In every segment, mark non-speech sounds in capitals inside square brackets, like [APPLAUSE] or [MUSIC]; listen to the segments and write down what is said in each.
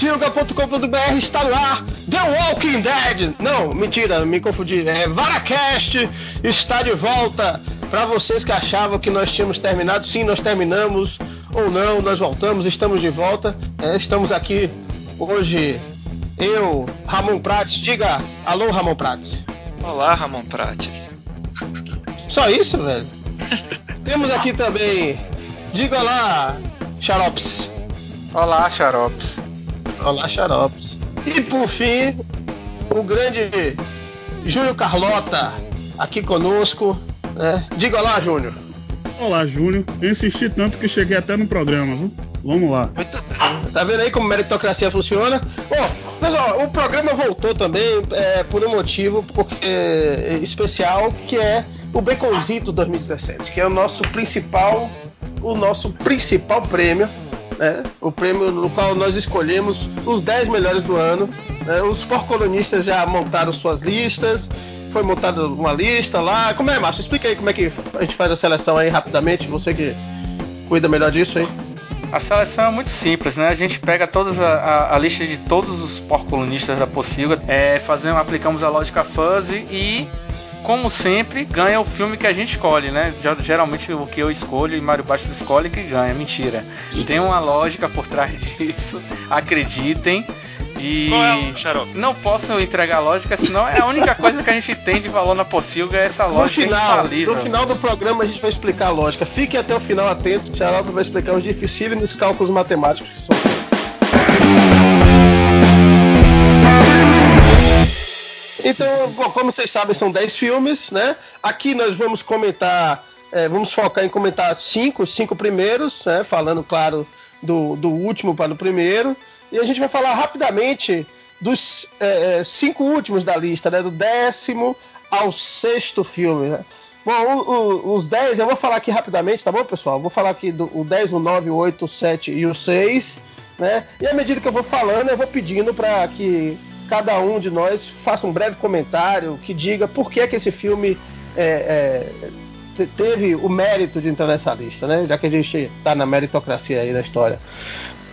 pocilga.com.br está no ar The Walking Dead. Não, mentira, me confundi. É Varacast está de volta. Para vocês que achavam que nós tínhamos terminado, sim, nós terminamos ou não, nós voltamos, estamos de volta. É, estamos aqui hoje, eu, Ramon Prates. Diga alô, Ramon Prates. Olá, Ramon Prates. Só isso, velho? [LAUGHS] Temos aqui também, diga lá, Xarops. Olá, Xarops. Olá, Xarops. E por fim, o grande Júnior Carlota aqui conosco. Né? Diga lá, Júnior. Olá, Júnior. Eu insisti tanto que cheguei até no programa, viu? Vamos lá. Tá vendo aí como meritocracia funciona? Bom, pessoal, o programa voltou também é, por um motivo porque, é, especial, que é o Baconzito 2017, que é o nosso principal, o nosso principal prêmio né? o prêmio no qual nós escolhemos os 10 melhores do ano. Né? Os porcolonistas já montaram suas listas, foi montada uma lista lá. Como é, Márcio? Explica aí como é que a gente faz a seleção aí rapidamente, você que cuida melhor disso aí. A seleção é muito simples, né? A gente pega todas a, a, a lista de todos os porcolonistas da Pocilga, é, fazemos, aplicamos a lógica fuzzy e como sempre, ganha o filme que a gente escolhe, né? Geralmente o que eu escolho e Mário Bastos escolhe que ganha. Mentira. Tem uma lógica por trás [LAUGHS] disso. Acreditem. E Qual é Xarope? não posso entregar a lógica, senão é a única coisa que a gente tem de valor na Pocilga é essa lógica no final. No final do programa a gente vai explicar a lógica. Fiquem até o final atentos, o Xarope vai explicar os dificílimos cálculos matemáticos que são. Então, como vocês sabem, são 10 filmes, né? Aqui nós vamos comentar, é, vamos focar em comentar cinco, cinco primeiros, né? Falando, claro, do, do último para o primeiro. E a gente vai falar rapidamente dos é, cinco últimos da lista, né? Do décimo ao sexto filme, né? Bom, o, o, os 10 eu vou falar aqui rapidamente, tá bom, pessoal? Vou falar aqui do o 10, o 9, o 8, o 7 e o 6, né? E à medida que eu vou falando, eu vou pedindo para que cada um de nós faça um breve comentário que diga por que, que esse filme é, é, teve o mérito de entrar nessa lista, né? Já que a gente está na meritocracia aí da história.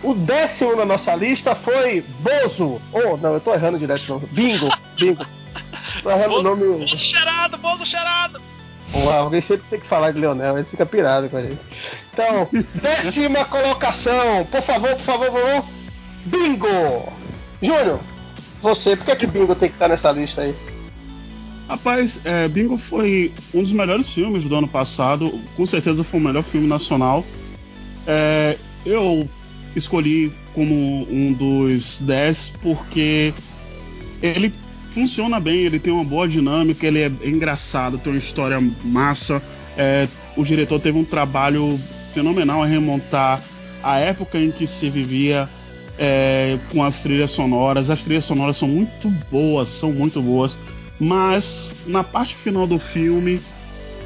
O décimo na nossa lista foi Bozo. Oh, não, eu tô errando direto. Não. Bingo, bingo. [LAUGHS] Tô errando o nome. Bozo cheirado, bozo cheirado! Pô, alguém sempre tem que falar de Leonel, ele fica pirado com a gente. Então, [LAUGHS] décima colocação. Por favor, por favor, por favor. Bingo! Júnior, você, por que, que Bingo tem que estar nessa lista aí? Rapaz, é, Bingo foi um dos melhores filmes do ano passado. Com certeza foi o melhor filme nacional. É, eu escolhi como um dos 10 porque ele funciona bem, ele tem uma boa dinâmica, ele é engraçado, tem uma história massa. É, o diretor teve um trabalho fenomenal a remontar a época em que se vivia é, com as trilhas sonoras. As trilhas sonoras são muito boas, são muito boas, mas na parte final do filme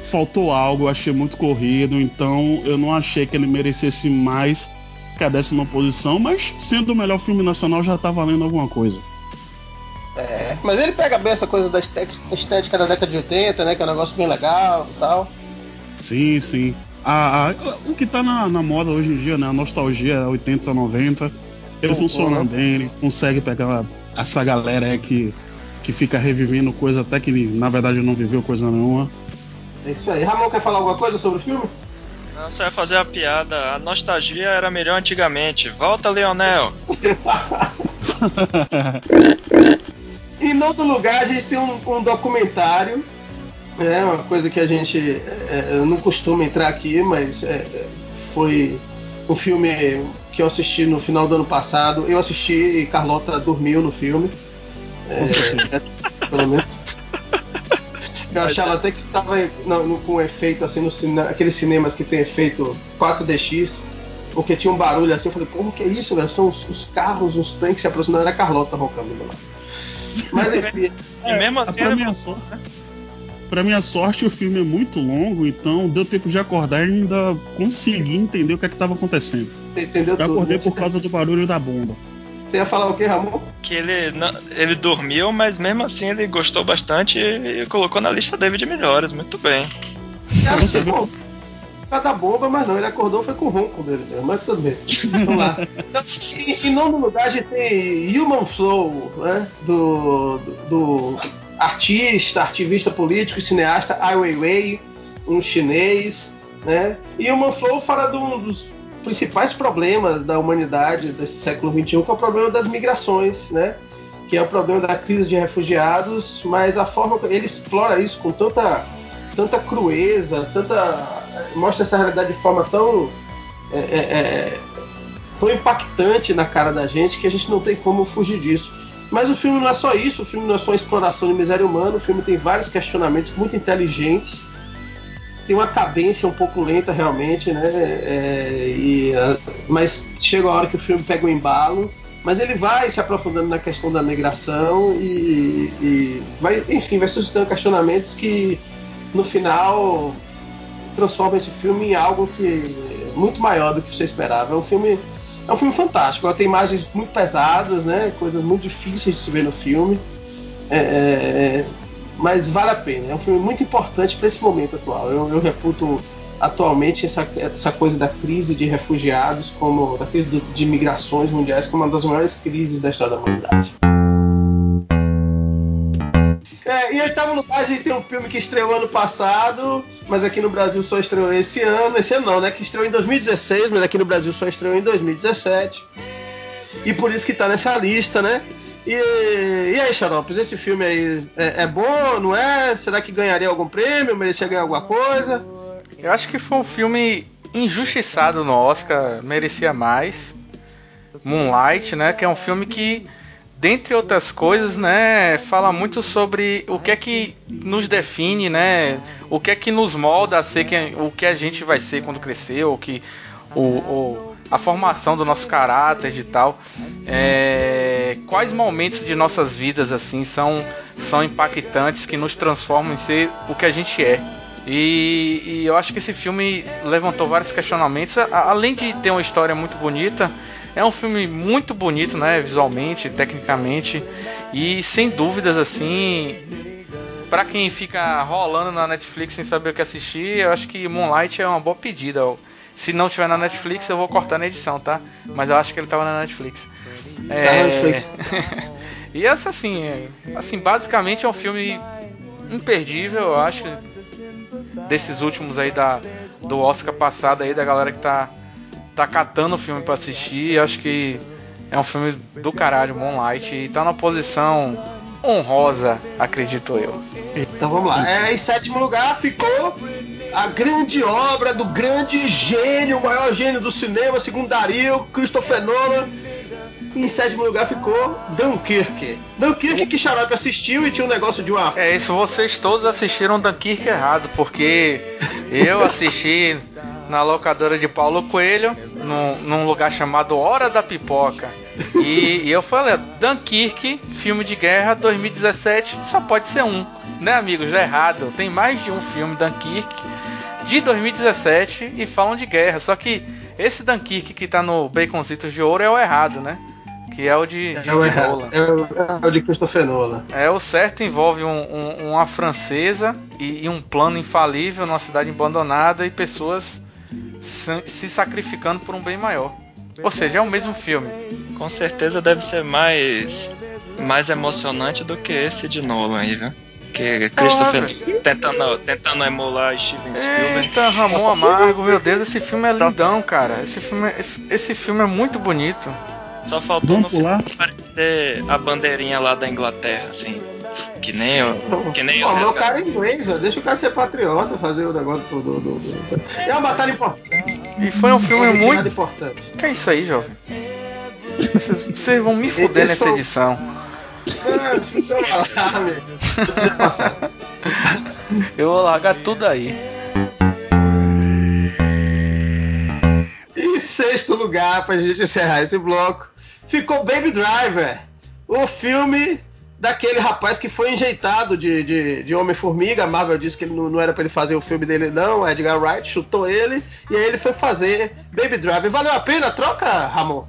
faltou algo, eu achei muito corrido, então eu não achei que ele merecesse mais que a décima posição, mas sendo o melhor filme nacional já tá valendo alguma coisa. É, mas ele pega bem essa coisa da estética da década de 80, né? Que é um negócio bem legal e tal. Sim, sim. A, a, o que tá na, na, moda hoje em dia, né? A nostalgia 80, 90. Ele funciona né? bem, ele consegue pegar essa galera aí que, que fica revivendo coisa até que na verdade não viveu coisa nenhuma. É isso aí. Ramon quer falar alguma coisa sobre o filme? Não, você vai fazer a piada. A nostalgia era melhor antigamente. Volta, Leonel! [LAUGHS] em outro lugar, a gente tem um, um documentário. É uma coisa que a gente é, não costuma entrar aqui, mas é, foi um filme que eu assisti no final do ano passado. Eu assisti e Carlota dormiu no filme. É, [LAUGHS] pelo menos. Eu achava até que tava no, no, com efeito assim no cinema, aqueles cinemas que tem efeito 4DX, porque tinha um barulho assim, eu falei, como que é isso, velho? São os, os, carros, os tanques se aproximando, era a Carlota roncando do lado. Mas [LAUGHS] enfim. e mesmo assim. pra, minha sorte, pra minha sorte, o filme é muito longo, então deu tempo de acordar e ainda consegui entender o que é que tava acontecendo. Entendeu eu acordei tudo, por causa do barulho da bomba. Você ia falar o que, Ramon? Que ele, não, ele dormiu, mas mesmo assim ele gostou bastante e, e colocou na lista dele de melhores. Muito bem. Pra você, ver, da bomba, mas não, ele acordou foi com ronco dele, mas tudo bem. Vamos lá. Em nono lugar a gente tem Human Flow, né? Do, do, do artista, ativista político e cineasta Ai Weiwei, um chinês, né? E Human Flow fala de um dos principais problemas da humanidade desse século XXI, que é o problema das migrações, né? Que é o problema da crise de refugiados, mas a forma que ele explora isso com tanta, tanta crueza, tanta mostra essa realidade de forma tão é, é, é, tão impactante na cara da gente que a gente não tem como fugir disso. Mas o filme não é só isso, o filme não é só uma exploração de miséria humana, o filme tem vários questionamentos muito inteligentes, tem uma cadência um pouco lenta realmente, né? É, e, mas chega a hora que o filme pega o um embalo, mas ele vai se aprofundando na questão da migração e, e vai, enfim, vai suscitando questionamentos que no final transforma esse filme em algo que é muito maior do que você esperava. É um filme é um filme fantástico. Ela tem imagens muito pesadas, né? Coisas muito difíceis de se ver no filme. É, é, mas vale a pena. É um filme muito importante para esse momento atual. Eu, eu reputo atualmente essa, essa coisa da crise de refugiados, como da crise de, de migrações mundiais, como uma das maiores crises da história da humanidade. É, em oitavo lugar, a gente tem um filme que estreou ano passado, mas aqui no Brasil só estreou esse ano. Esse ano não, né? Que estreou em 2016, mas aqui no Brasil só estreou em 2017. E por isso que tá nessa lista, né? E, e aí, Xaropes, esse filme aí é, é, bom, não é? Será que ganharia algum prêmio? Merecia ganhar alguma coisa? Eu acho que foi um filme injustiçado no Oscar, merecia mais. Moonlight, né? Que é um filme que dentre outras coisas, né, fala muito sobre o que é que nos define, né, o que é que nos molda a ser quem, o que a gente vai ser quando crescer, ou que o, o a formação do nosso caráter e tal. É, quais momentos de nossas vidas assim são são impactantes que nos transformam em ser o que a gente é. E, e eu acho que esse filme levantou vários questionamentos, além de ter uma história muito bonita é um filme muito bonito, né, visualmente, tecnicamente e sem dúvidas assim, para quem fica rolando na Netflix sem saber o que assistir, eu acho que Moonlight é uma boa pedida. Se não tiver na Netflix, eu vou cortar na edição, tá? Mas eu acho que ele tava na Netflix. É... Tá Netflix. [LAUGHS] e essa assim, é... assim, basicamente é um filme imperdível, eu acho, desses últimos aí da do Oscar passado aí da galera que tá tá catando o filme para assistir. Acho que é um filme do caralho, Moonlight, e tá na posição honrosa, acredito eu. Então vamos lá. É, em sétimo lugar ficou a grande obra do grande gênio, o maior gênio do cinema, segundo Dario, Christopher Nolan. Em sétimo lugar ficou Dunkirk. Dunkirk que Xarope assistiu e tinha um negócio de uma. É isso, vocês todos assistiram Dunkirk errado, porque eu assisti na locadora de Paulo Coelho, num, num lugar chamado Hora da Pipoca. E, e, eu falei, Dunkirk, filme de guerra 2017, só pode ser um. Né, amigos? É errado. Tem mais de um filme Dunkirk de 2017 e falam de guerra. Só que esse Dunkirk que tá no Baconzitos de Ouro é o errado, né? Que é o de, de, é o, é, o, é o de Christopher Nolan. É, o certo envolve um, um, uma francesa e, e um plano infalível numa cidade abandonada e pessoas se sacrificando por um bem maior. Ou seja, é o mesmo filme. Com certeza deve ser mais mais emocionante do que esse de Nolan aí, viu? Que Christopher tentando, tentando emular Steven Spielberg. Eita, Ramon Amargo, meu Deus, esse filme é lindão, cara. Esse filme é, esse filme é muito bonito. Só faltou Vamos no pular? aparecer a bandeirinha lá da Inglaterra, assim. Que nem eu. Que nem Pô, meu cara é inglês, deixa o cara ser patriota, fazer o negócio do. do, do, do. É uma batalha importante. E foi um filme é muito. importante. Que é isso aí, jovem? Vocês, vocês vão me fuder nessa edição. Eu vou largar tudo aí. Em sexto lugar, pra gente encerrar esse bloco, ficou Baby Driver, o filme daquele rapaz que foi enjeitado de, de, de Homem-Formiga. A Marvel disse que ele não, não era para ele fazer o filme dele, não. Edgar Wright chutou ele e aí ele foi fazer Baby Driver. Valeu a pena a troca, Ramon?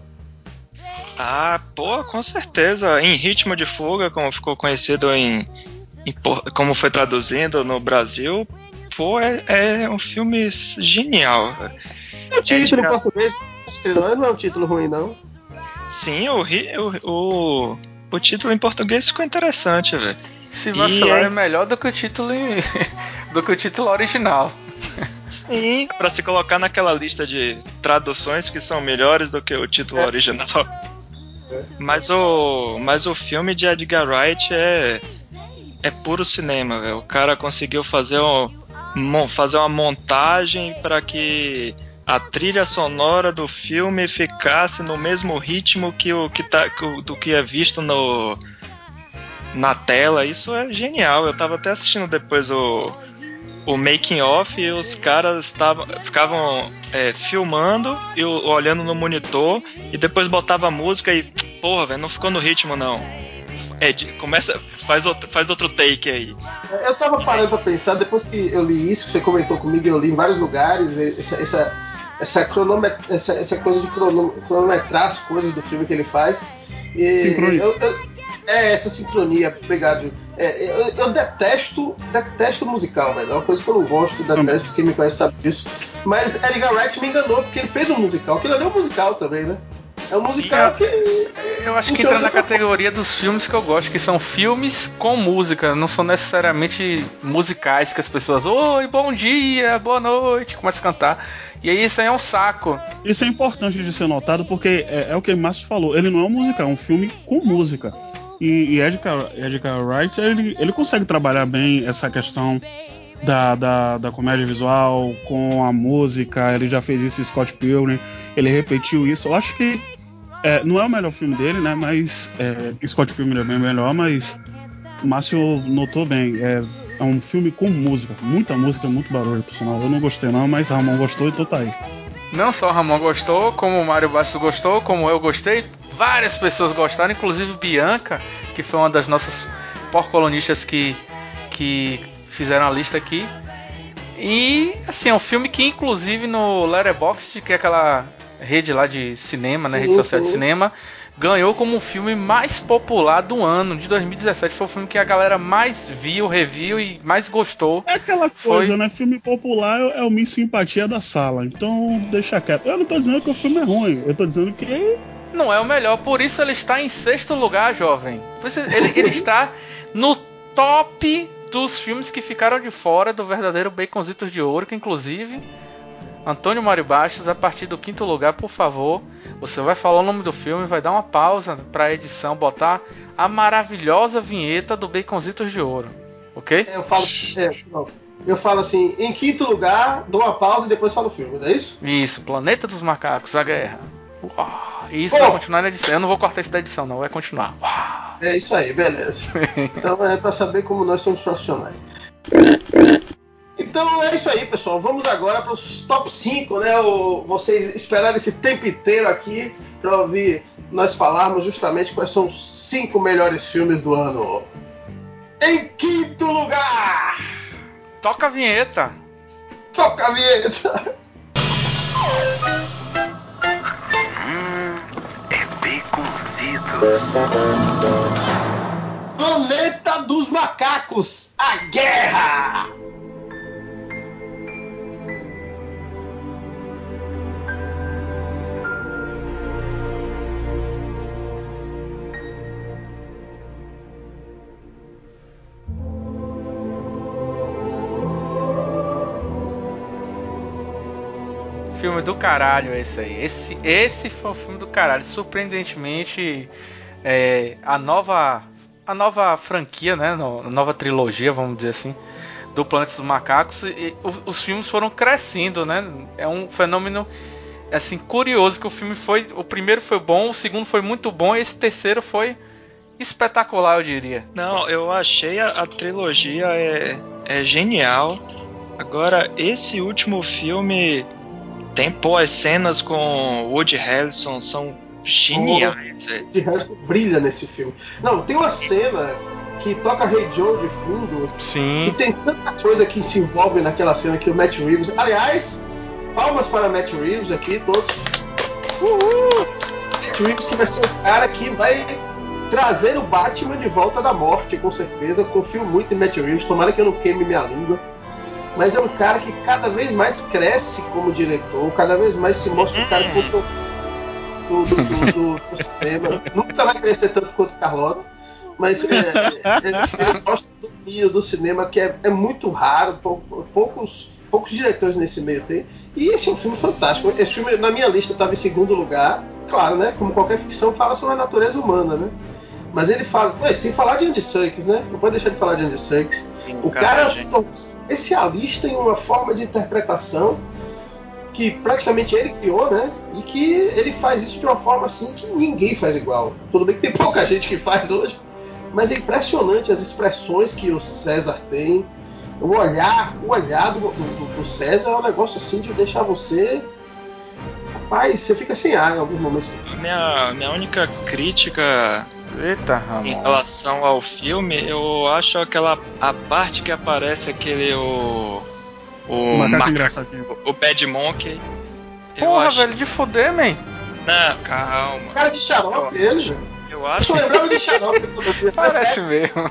Ah, pô, com certeza. Em Ritmo de Fuga, como ficou conhecido em, como foi traduzindo no Brasil, pô, é, é um filme genial. O título em português não é um título ruim, não. Sim, o, o, o, o título em português ficou interessante, velho. Se vacilar é... é melhor do que o título em... [LAUGHS] do que o título original. Sim, [LAUGHS] para se colocar naquela lista de traduções que são melhores do que o título é. original. [LAUGHS] Mas o, mas o filme de Edgar Wright é é puro cinema, véio. O cara conseguiu fazer, um, fazer uma montagem para que a trilha sonora do filme ficasse no mesmo ritmo que o que tá do que é visto no na tela. Isso é genial. Eu tava até assistindo depois o o making off e os caras tavam, ficavam é, filmando e olhando no monitor e depois botava música e porra, velho, não ficou no ritmo não. Ed, começa, faz outro, faz outro take aí. Eu tava parando pra pensar, depois que eu li isso, que você comentou comigo, eu li em vários lugares, essa, essa, essa, cronomet, essa, essa coisa de cronometrar as coisas do filme que ele faz. E sincronia. Eu, eu, é, essa sincronia, obrigado. É, eu, eu, detesto, detesto musical, velho. É uma coisa que eu não gosto, detesto, quem me conhece sabe disso. Mas Edgar Wright me enganou, porque ele fez um musical, que ele é um musical também, né? É um musical que. Eu acho que entra na categoria dos filmes que eu gosto, que são filmes com música, não são necessariamente musicais que as pessoas, oi, bom dia, boa noite, começam a cantar. E aí isso aí é um saco. Isso é importante de ser notado porque é, é o que o Márcio falou, ele não é um musical, é um filme com música. E, e Edgar, Edgar Wright, ele, ele consegue trabalhar bem essa questão da, da, da, comédia visual com a música. Ele já fez isso em Scott Pilgrim, ele repetiu isso. Eu acho que é, não é o melhor filme dele, né? Mas é, Scott Pilgrim é bem melhor, mas Márcio notou bem. É, é, um filme com música, muita música, muito barulho, por. Eu não gostei não, mas Ramon gostou e tô tá aí. Não só o Ramon gostou, como o Mário Bastos gostou, como eu gostei, várias pessoas gostaram, inclusive Bianca, que foi uma das nossas porcolonistas que, que fizeram a lista aqui. E assim, é um filme que inclusive no Letterboxd, que é aquela rede lá de cinema, né, sim, rede social sim. de cinema, ganhou como o filme mais popular do ano de 2017. Foi o filme que a galera mais viu, reviu e mais gostou. É aquela coisa, Foi... né? Filme popular é o Miss Simpatia da sala. Então, deixa quieto. Eu não tô dizendo que o filme é ruim, eu tô dizendo que. Não é o melhor, por isso ele está em sexto lugar, jovem. Ele, ele [LAUGHS] está no top dos filmes que ficaram de fora do verdadeiro Baconzitos de Ouro, que inclusive Antônio Mário Bastos, a partir do quinto lugar, por favor, você vai falar o nome do filme, vai dar uma pausa para a edição, botar a maravilhosa vinheta do Baconzitos de Ouro, ok? Eu falo, é, eu falo assim, em quinto lugar, dou uma pausa e depois falo o filme, não é isso? Isso, Planeta dos Macacos, a Guerra. Uau, isso Pô. vai continuar na edição. Eu não vou cortar isso da edição, não, vai continuar. Uau. É isso aí, beleza. [LAUGHS] então é para saber como nós somos profissionais. Então é isso aí, pessoal. Vamos agora para os top 5, né? O, vocês esperaram esse tempo inteiro aqui para ouvir nós falarmos justamente quais são os cinco melhores filmes do ano. Em quinto lugar! Toca a vinheta! Toca a vinheta! Hum, é baconzitos. Planeta dos Macacos, a guerra! Filme do caralho esse aí. Esse, esse foi um filme do caralho. Surpreendentemente, é, a nova a nova franquia, né? A nova trilogia, vamos dizer assim, do Planeta dos Macacos. E, os, os, filmes foram crescendo, né? É um fenômeno assim curioso que o filme foi. O primeiro foi bom, o segundo foi muito bom, e esse terceiro foi espetacular, eu diria. Não, eu achei a, a trilogia é, é genial. Agora, esse último filme tem, pô, as cenas com Woody Harrelson são geniais. Oh, Woody Harrelson brilha nesse filme. Não, tem uma cena que toca Hey Joe de fundo. Sim. E tem tanta coisa que se envolve naquela cena que o Matt Reeves. Aliás, palmas para Matt Reeves aqui, todos. Uhul! Matt Reeves que vai ser o cara que vai trazer o Batman de volta da morte, com certeza. Eu confio muito em Matt Reeves, tomara que eu não queime minha língua. Mas é um cara que cada vez mais cresce como diretor, cada vez mais se mostra um cara do, do, do, do, do cinema. Nunca vai crescer tanto quanto Carlota, mas é, é, ele mostra do domínio do cinema que é, é muito raro, pou- poucos, poucos diretores nesse meio tem. E esse é um filme fantástico. Esse filme, na minha lista, estava em segundo lugar. Claro, né? Como qualquer ficção, fala sobre a natureza humana, né? Mas ele fala, ué, sem falar de Andy Serkis, né? Não pode deixar de falar de Andy Serkis. O cara se tornou especialista em uma forma de interpretação que praticamente ele criou, né? E que ele faz isso de uma forma assim que ninguém faz igual. Tudo bem que tem pouca [LAUGHS] gente que faz hoje, mas é impressionante as expressões que o César tem. O olhar, o olhar do, do- do César é um negócio assim de deixar você. Rapaz, você fica sem ar em alguns momentos. Minha, minha única crítica Eita, em Ramon. relação ao filme, eu acho aquela a parte que aparece aquele o o O macaco Bad Monkey. eu Porra, acho, velho, de fuder, man. Não, calma. Cara de xarope, ele, velho. Eu Eu acho, só lembrava de xarope [LAUGHS] eu. Parece mesmo.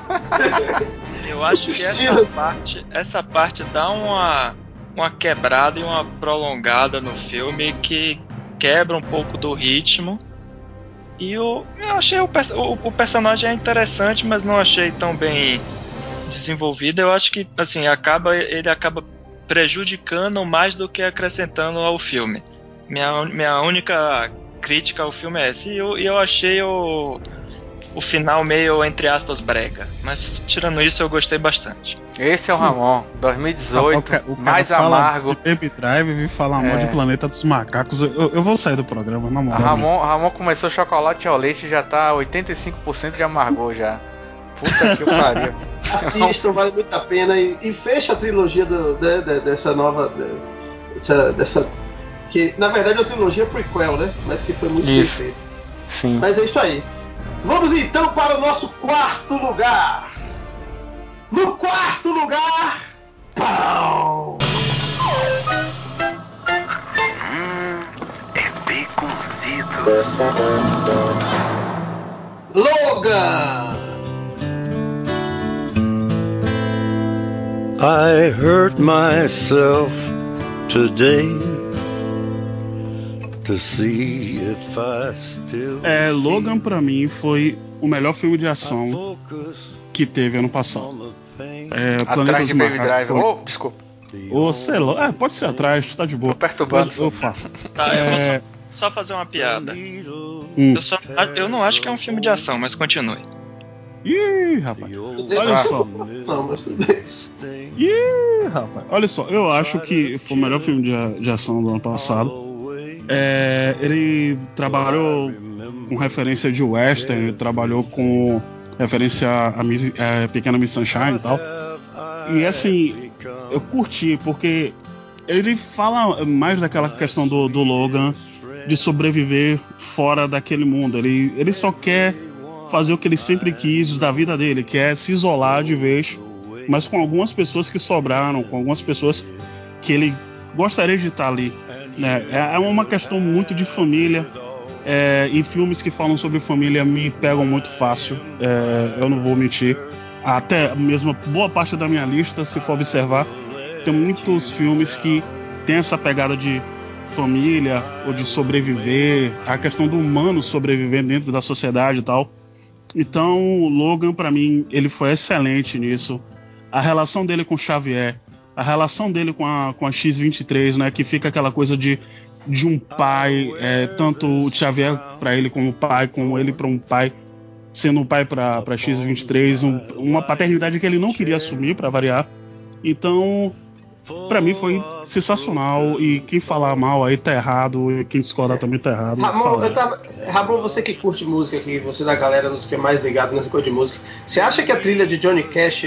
[LAUGHS] eu acho que essa parte, essa parte dá uma uma quebrada e uma prolongada no filme que quebra um pouco do ritmo. E eu, eu achei o, o, o personagem é interessante, mas não achei tão bem desenvolvido. Eu acho que assim acaba ele acaba prejudicando mais do que acrescentando ao filme. Minha, minha única crítica ao filme é essa. E eu, eu achei o, o final meio, entre aspas, brega. Mas tirando isso, eu gostei bastante. Esse é o Ramon, 2018, O ca- o cara mais fala amargo. De Baby Drive e vir falar mal É. de Planeta dos Macacos. Eu, eu vou sair do programa, na moral. Ramon, Ramon começou chocolate ao leite e já tá 85% de amargor já. Puta que pariu. [LAUGHS] Assistam, vale muito a pena. E, e fecha a trilogia do- de- de- dessa nova. de- dessa, dessa- que na verdade é uma trilogia prequel, né? Mas que foi muito Isso. bem feita. Sim. Mas é isso aí. Vamos então para o nosso quarto lugar. No quarto lugar. Pau! Hum, é baconzitos. Logan! I hurt myself today É, Logan pra mim foi o melhor filme de ação que teve ano passado. É, Planeta Atrás de Baby Drive. foi- Oh, desculpa. Ou sei lá, é, pode ser atrás, tá de boa. Tô perturbando. Mas, opa, [LAUGHS] Tá, eu vou é, só, só fazer uma piada. hum. Eu, só, eu não acho que é um filme de ação, mas continue. Ih, rapaz. Olha só. Não, mas tudo bem. Ih, rapaz. Olha só, eu acho que foi o melhor filme de, de ação do ano passado. É, ele trabalhou com referência de western, ele trabalhou com referência a, Miss- a Pequena Miss Sunshine e tal. E assim, eu curti, porque ele fala mais daquela questão do, do Logan de sobreviver fora daquele mundo. Ele, ele só quer fazer o que ele sempre quis da vida dele, que é se isolar de vez, mas com algumas pessoas que sobraram, com algumas pessoas que ele gostaria de estar ali. Né? É é uma questão muito de família. É, e filmes que falam sobre família me pegam muito fácil, é, eu não vou mentir. Até mesmo boa parte da minha lista, se for observar, tem muitos filmes que tem essa pegada de família ou de sobreviver, a questão do humano sobreviver dentro da sociedade e tal. Então, o Logan, pra mim, ele foi excelente nisso. A relação dele com Xavier, a relação dele com a, com a X-23, né? Que fica aquela coisa de, de um pai, é, tanto o Xavier pra ele como pai, como ele pra um pai, sendo um pai pra, pra X-23, um- uma paternidade que ele não queria assumir, pra variar. Então, pra mim foi sensacional. E quem falar mal aí tá errado, e quem discordar também tá errado. Ramon, eu tava... Ramon, você que curte música aqui, você da galera nos que é mais ligado nessa coisa de música, você acha que a trilha de Johnny Cash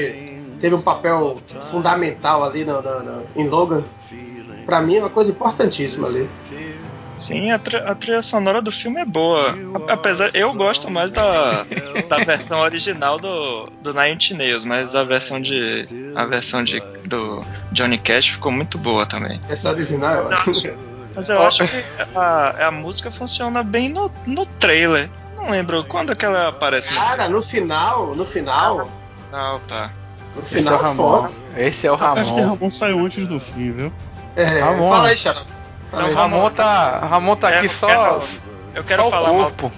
teve um papel fundamental ali no, no- no- em Logan? Pra mim é uma coisa importantíssima ali. Sim, a, a trilha sonora do filme é boa. Apesar, eu gosto mais da, da versão original do, do Nine Nails, mas a versão de a versão de do Johnny Cash ficou muito boa também. Essa original é ótima. Mas eu acho que a, a música funciona bem no, no trailer. Não lembro quando que ela aparece no Cara, no final, no final, final, tá. No Esse é o Ramon. foda. Esse é o Acho que Ramon. Ramon saiu antes do fim, viu? É, Ramon. fala aí, Xará. Fala aí. Então, Ramon tá, Ramon tá É, aqui só. quero- Eu quero só o falar mal corpo.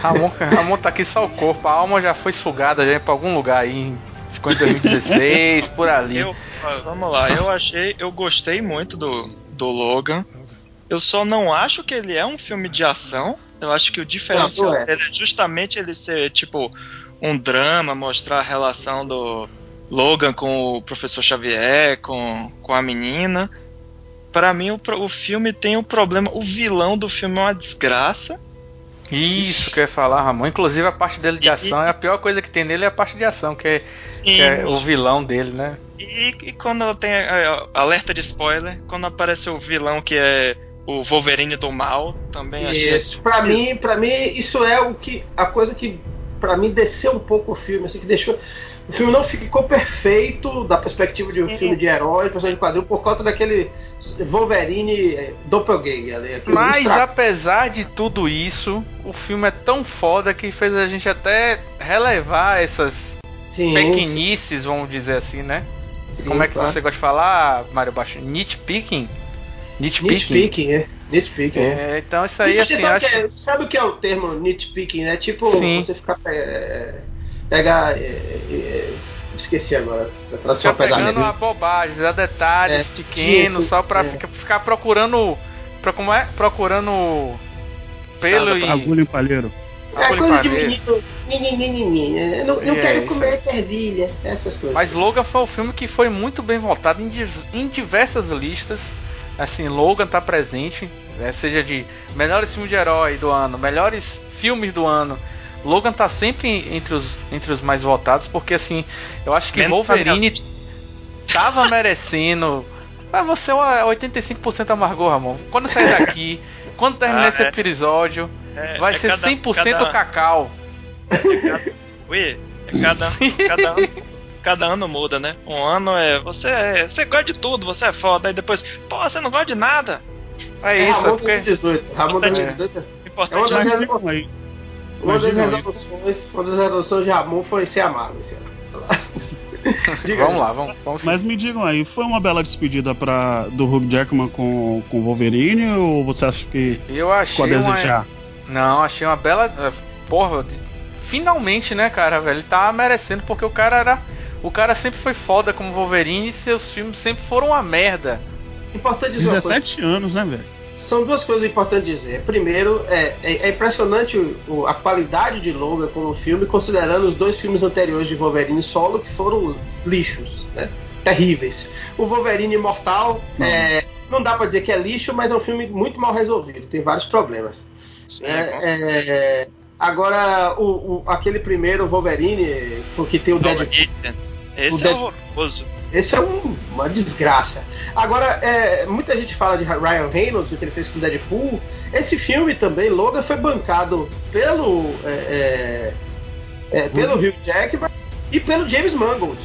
Ramon, Ramon tá aqui só o corpo. A alma já foi sugada já pra algum lugar aí. Ficou em 2016, por ali. Eu, vamos lá, eu achei, eu gostei muito do, do Logan. Eu só não acho que ele é um filme de ação. Eu acho que o diferencial Não, não é. dele é justamente ele ser tipo um drama, mostrar a relação do Logan com o professor Xavier, com, com a menina. Pra mim, o, o filme tem um problema. O vilão do filme é uma desgraça. Isso que eu ia falar, Ramon. Inclusive a parte dele de E- ação é a pior coisa que tem nele é a parte de ação, que é, que é o vilão dele, né? E, e quando tem é, alerta de spoiler, quando aparece o vilão que é o Wolverine do mal, também achei. Isso, pra mim, pra mim, isso é o que. A coisa que pra mim desceu um pouco o filme, assim, que deixou. O filme não ficou perfeito da perspectiva de um Sim. filme de herói, personagem de quadril, por conta daquele Wolverine eh, doppelganger ali. aquele Mas extra- apesar de tudo isso, o filme é tão foda que fez a gente até relevar essas Sim, pequenices, vamos dizer assim, né? sim, Como é que claro. você gosta de falar, Mário Baixo? Nitpicking? Nitpicking. Nitpicking, é. Nitpicking, é. É, então isso aí, assim, sabe acho... que é, você sabe o que é o termo nitpicking, né? Tipo, Sim. você ficar. É, pegar. é, é, esqueci agora. A tradução Só pegando pegar a bobagens, a detalhes É, pequenos, só pra é. ficar, ficar procurando. Pra, como é? Procurando pelo Sabe, e. Agulha em palheiro. É coisa de menino. Né? Não, não É, quero comer servilha. Essas coisas. Mas Logan foi um filme que foi muito bem votado em, em diversas listas. Assim, Logan tá presente, né, seja de melhores filmes de herói do ano, melhores filmes do ano. Logan tá sempre entre os, entre os mais votados, porque assim, eu acho que Menos Wolverine tava merecendo. Mas [LAUGHS] você é 85% amargou, Ramon. Quando sair daqui, [LAUGHS] quando terminar Ah, esse é. episódio, É- vai é ser cada- 100% cada- cacau. Ui, é cada, cada, ano, [LAUGHS] cada ano muda, né? Um ano é você, é. Você gosta de tudo, você é foda. Aí depois, pô, você não gosta de nada. É É isso, é Ramon porque. 2018. Ramon É. 2018. O É importante uma é das Mas resol-. Uma das resoluções, uma das resoluções de Ramon foi ser amargo esse ano. [LAUGHS] Diga Vamos lá, vamos, vamos Mas me digam aí, foi uma bela despedida pra, do Hugh Jackman com o Wolverine ou você acha que Eu ficou a achei uma, desejar? Não, achei uma bela. eh, Porra, finalmente, né, cara, velho? Ele tá merecendo, porque o cara era. O cara sempre foi foda como Wolverine e seus filmes sempre foram uma merda. Importante dizer uma coisa. 17 anos, né, velho? São duas coisas importantes dizer. Primeiro, é, é- é impressionante o- a qualidade de Logan como filme, considerando os dois filmes anteriores de Wolverine solo, que foram lixos, né? terríveis. O Wolverine Imortal, é, não dá pra dizer que é lixo, mas é um filme muito mal resolvido, tem vários problemas. Sim, É, certeza. é, agora, o, o- aquele primeiro Wolverine, porque tem o Deadpool, Hitler. Esse o é horroroso. esse é um- uma desgraça. Agora, é, muita gente fala de Ryan Reynolds, o que ele fez com Deadpool. Esse filme também, Logan, foi bancado pelo, é, é, é, pelo Hugh Jackman e pelo James Mangold.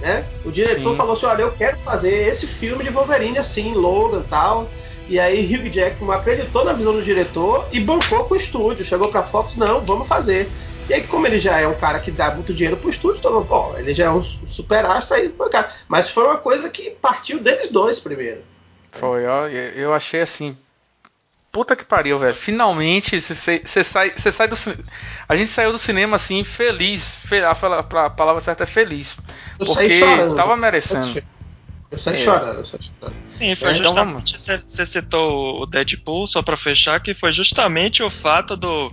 Né? O diretor Sim. falou assim: olha, eu quero fazer esse filme de Wolverine assim, Logan e tal. E aí Hugh Jackman acreditou na visão do diretor e bancou com o estúdio. Chegou pra Fox, não, vamos fazer. E aí, como ele já é um cara que dá muito dinheiro pro estúdio, então, pô, ele já é um super astro aí bancar. Mas foi uma coisa que partiu deles dois primeiro. Foi, ó, eu achei assim. Puta que pariu, velho. Finalmente você sai, cê sai do cinema. A gente saiu do cinema assim, feliz. Fe- a, palavra certa é feliz. Eu Porque tava merecendo. Eu saí É. chorando, eu saí chorando. Sim, foi É, então justamente. Você você citou o Deadpool, só pra fechar, que foi justamente o fato do,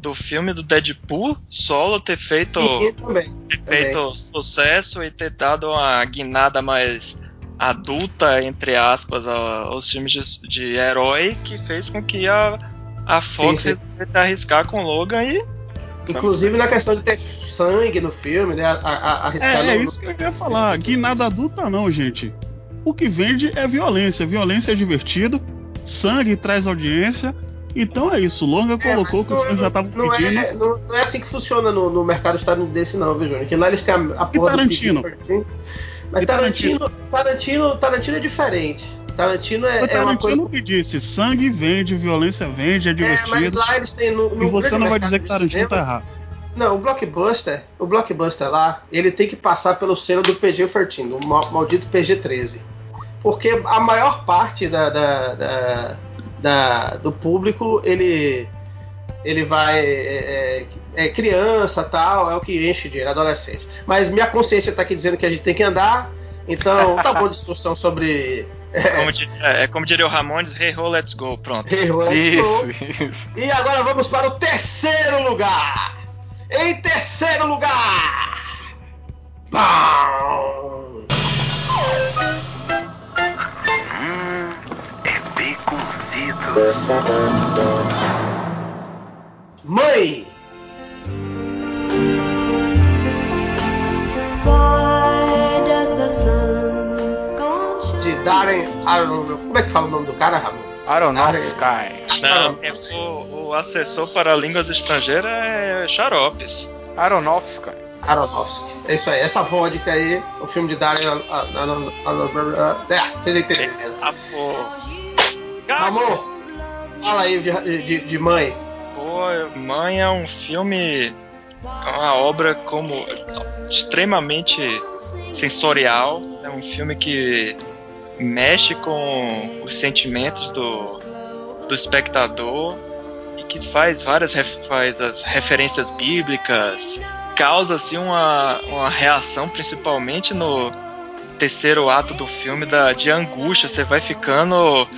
do filme do Deadpool solo ter feito, também. ter também. feito sucesso e ter dado uma guinada mais adulta, entre aspas, aos filmes de, de herói, que fez com que a, a Fox Sim, sim. resolvesse arriscar com Logan e. Inclusive na questão de ter sangue no filme, né? A, arriscar É, é no- isso que eu ia falar. Guinada adulta não, gente. O que vende é violência. Violência é divertido, sangue traz audiência. Então é isso. Longa É, colocou mas que os fãs já estavam não pedindo. É, não, não é assim que funciona no, no mercado estadunidense, não, viu, Júnior? Que lá eles têm a, a porra do Tarantino? PG-13. Mas E Tarantino, Tarantino, Tarantino é diferente. Tarantino é, O é uma coisa. Tarantino que disse: sangue vende, violência vende, é É, mas divertido. lá eles têm no, no e você não vai dizer que Tarantino cinema- tá errado. Não, o blockbuster, o blockbuster lá, ele tem que passar pelo selo do PG-13, do ma- maldito PG-13. Porque a maior parte da, da- da- da- do público, ele ele vai é, é- é criança, tal, é o que enche dinheiro, adolescente. Mas minha consciência tá aqui dizendo que a gente tem que andar, então [LAUGHS] tá boa discussão sobre Como diria, é como diria o Ramones, hey ho, let's go, pronto. Hero Let's Isso, Go. isso. E agora vamos para o terceiro lugar. Em terceiro lugar. Pau! Mãe. Why does the sun go shine? De Darren Aron... Como é que fala o nome do cara, Ramon? Aronofsky. Não, o, o assessor para línguas estrangeiras é Xaropes. Aronofsky. Aronofsky. É isso aí. Essa vodka aí, o filme de Darren Aron... Aron- É, vocês entenderam. Ah. Ramon, fala aí de, de, de mãe. Pô, Mãe é um filme, é uma obra como extremamente sensorial. É um filme que mexe com os sentimentos do, do espectador e que faz várias faz as referências bíblicas, causa assim uma, uma reação principalmente no terceiro ato do filme da de angústia. Você vai ficando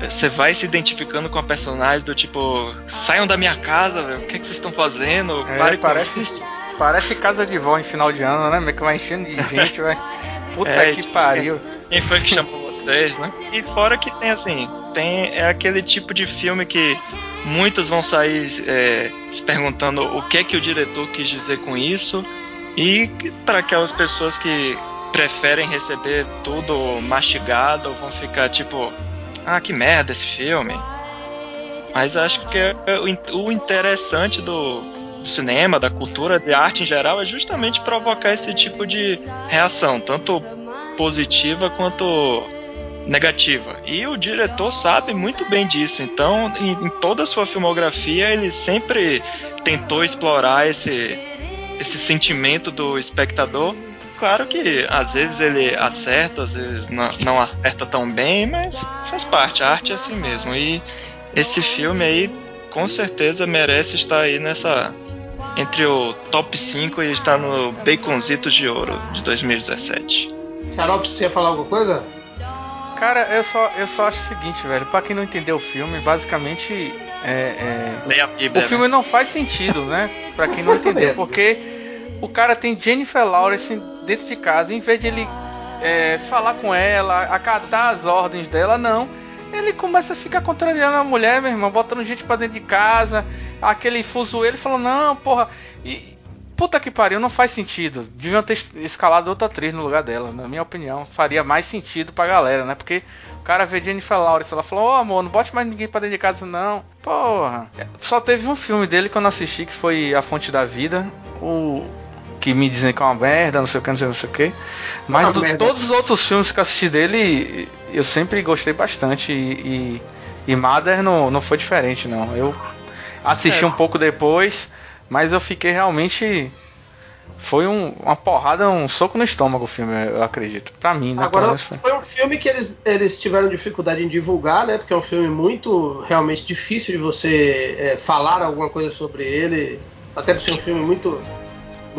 você vai se identificando com a personagem do tipo, saiam da minha casa, velho, o que, é que vocês estão fazendo? É, Pare parece- isso." Parece casa de vó em final de ano, né? Meio que vai enchendo de gente, vai. Puta É, que tipo, pariu. Quem foi que chamou vocês, né? E fora que tem assim, tem é aquele tipo de filme que muitos vão sair é, se perguntando o que é que o diretor quis dizer com isso e para aquelas pessoas que preferem receber tudo mastigado vão ficar tipo, ah que merda esse filme. Mas acho que é o in- o interessante do, do cinema, da cultura, de arte em geral, é justamente provocar esse tipo de reação, tanto positiva quanto negativa. E o diretor sabe muito bem disso. Então, em, em toda a sua filmografia, ele sempre tentou explorar esse, esse sentimento do espectador. Claro que às vezes ele acerta, às vezes não, não acerta tão bem, mas faz parte, a arte é assim mesmo. E esse filme aí, com certeza, merece estar aí nessa. Entre o top 5 e está no Baconzitos de Ouro de 2017. Xarope, você ia falar alguma coisa? Cara, eu só, eu só acho o seguinte, velho. Pra quem não entendeu o filme, basicamente. É, é, Leia a O filme não faz sentido, né? Pra quem não [LAUGHS] entendeu. Porque o cara tem Jennifer Lawrence dentro de casa, em vez de ele é, falar com ela, acatar as ordens dela, não. Ele começa a ficar contrariando a mulher, meu irmão, botando gente pra dentro de casa, aquele fuzuelo, ele falou, não, porra. E, puta que pariu, não faz sentido. Deviam ter escalado outra atriz no lugar dela, na minha opinião. Faria mais sentido pra galera, né? Porque o cara vê Jennifer Lawrence, ela falou, ô amor, não bote mais ninguém pra dentro de casa, não. Porra. Só teve um filme dele que eu não assisti, que foi A Fonte da Vida. O. Que me dizem que é uma merda, não sei o que, não sei, não sei o que. Mas do- todos os outros filmes que eu assisti dele, eu sempre gostei bastante. E, e, e Mother não, não foi diferente, não. Eu assisti É. um pouco depois, mas eu fiquei realmente. Foi um- uma porrada, um soco no estômago o filme, eu acredito. Pra mim, né? Agora, menos foi. foi um filme que eles, eles tiveram dificuldade em divulgar, né? Porque é um filme muito, realmente difícil de você é, falar alguma coisa sobre ele. Até por ser um filme muito,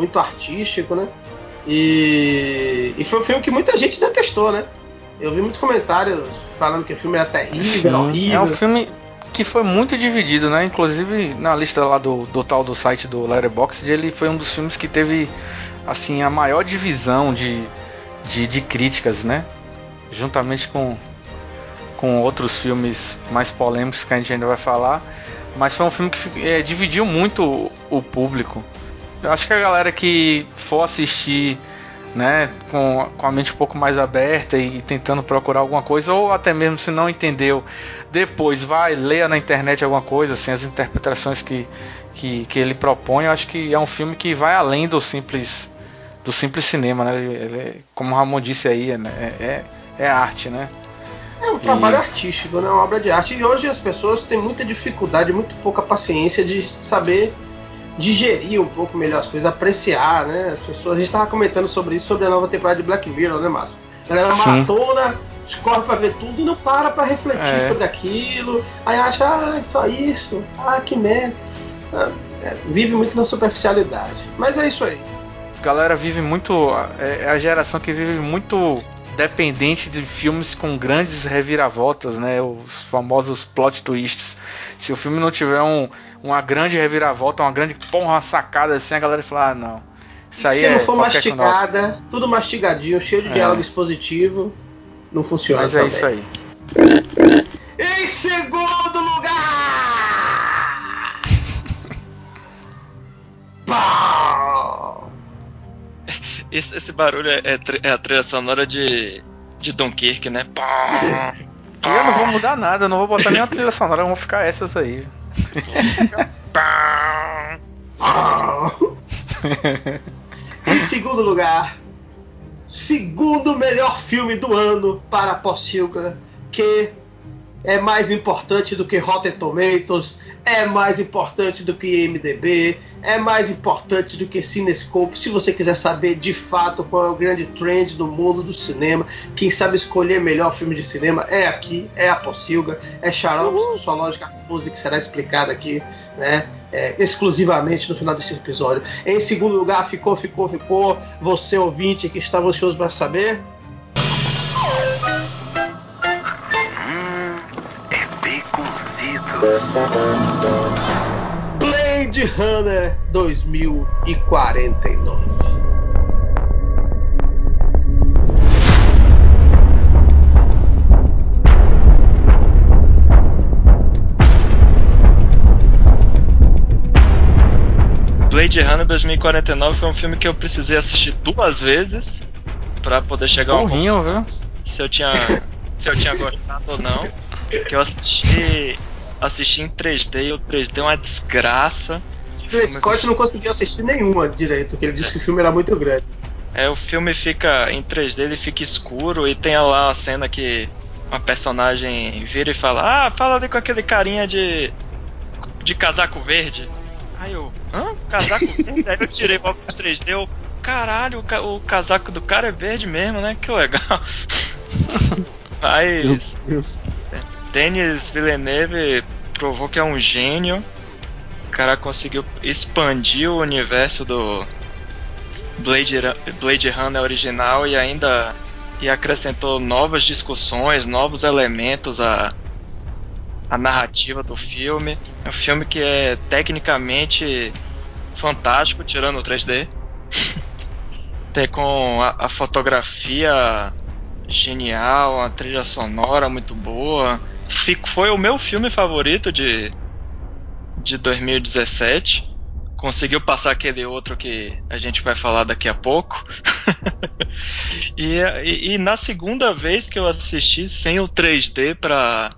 muito artístico, né? E, e foi um filme que muita gente detestou, né? Eu vi muitos comentários falando que o filme era terrível, Sim, era horrível. É um filme que foi muito dividido, né? Inclusive na lista lá do, do tal do site do Letterboxd, ele foi um dos filmes que teve assim a maior divisão de, de, de críticas, né? Juntamente com com outros filmes mais polêmicos que a gente ainda vai falar, mas foi um filme que eh, dividiu muito o, o público. Eu acho que a galera que for assistir né, com, com a mente um pouco mais aberta e tentando procurar alguma coisa, ou até mesmo se não entendeu, depois vai, leia na internet alguma coisa, assim, as interpretações que, que, que ele propõe, eu acho que é um filme que vai além do simples do simples cinema, né? Ele- ele- como o Ramon disse aí, é, é, é arte, né? É um trabalho artístico, né? Uma obra de arte. E hoje as pessoas têm muita dificuldade, muito pouca paciência de saber digerir um pouco melhor as coisas, apreciar, né? As pessoas. A gente tava comentando sobre isso, sobre a nova temporada de Black Mirror, né, Márcio? A galera Sim. maratona, corre pra ver tudo e não para pra refletir É. sobre aquilo. Aí acha, ah, é só isso. Ah, que merda. Ah, é, vive muito na superficialidade. Mas é isso aí. Galera vive muito. É é a geração que vive muito dependente de filmes com grandes reviravoltas, né? Os famosos plot twists. Se o filme não tiver um, uma grande reviravolta, uma grande porra, uma sacada assim, a galera fala, ah, não. Isso aí Se é não for qualquer canal. mastigada, tudo mastigadinho, cheio de É. diálogo expositivo, não funciona. Mas é também. isso aí. Em segundo lugar! [LAUGHS] Pau! Esse, esse barulho é, é é a trilha sonora de, de Dunkirk, né? Pá, Eu não vou mudar nada, eu não vou botar nenhuma trilha sonora, vão ficar essas aí. Em segundo lugar, segundo melhor filme do ano para Pocilga, que é mais importante do que Rotten Tomatoes, é mais importante do que IMDb, é mais importante do que Cinescope. Se você quiser saber de fato qual é o grande trend do mundo do cinema, quem sabe escolher melhor filme de cinema é aqui, é a Pocilga, é Xaropes com sua lógica fuse que será explicada aqui, né? é, exclusivamente no final desse episódio. Em segundo lugar, ficou, ficou, ficou. Você ouvinte que estava ansioso para saber. Blade Runner 2049. Blade Runner 2049 foi um filme que eu precisei assistir duas vezes pra poder chegar ao viu? se eu tinha se eu tinha gostado ou não. [LAUGHS] Que eu assisti assisti em 3D e o 3D é uma desgraça. O Scott não conseguiu assistir nenhuma direito, porque ele disse que o filme era muito grande. É, o filme fica em 3D, ele fica escuro e tem lá a cena que uma personagem vira e fala: "Ah, fala ali com aquele carinha de de casaco verde". Aí eu, hã? Casaco [LAUGHS] verde? Aí eu tirei o óculos 3D, eu, caralho, o, ca- o casaco do cara é verde mesmo, né? Que legal. [LAUGHS] Aí Deus. Denis Villeneuve provou que é um gênio. O cara conseguiu expandir o universo do Blade, Blade Runner original e ainda e acrescentou novas discussões, novos elementos à, à narrativa do filme. É um filme que é tecnicamente fantástico, tirando o 3D. [LAUGHS] Tem com a, a fotografia genial, a trilha sonora muito boa. Foi o meu filme favorito de, de 2017. Conseguiu passar aquele outro que a gente vai falar daqui a pouco. [LAUGHS] e, e- e na segunda vez que eu assisti sem o 3D pra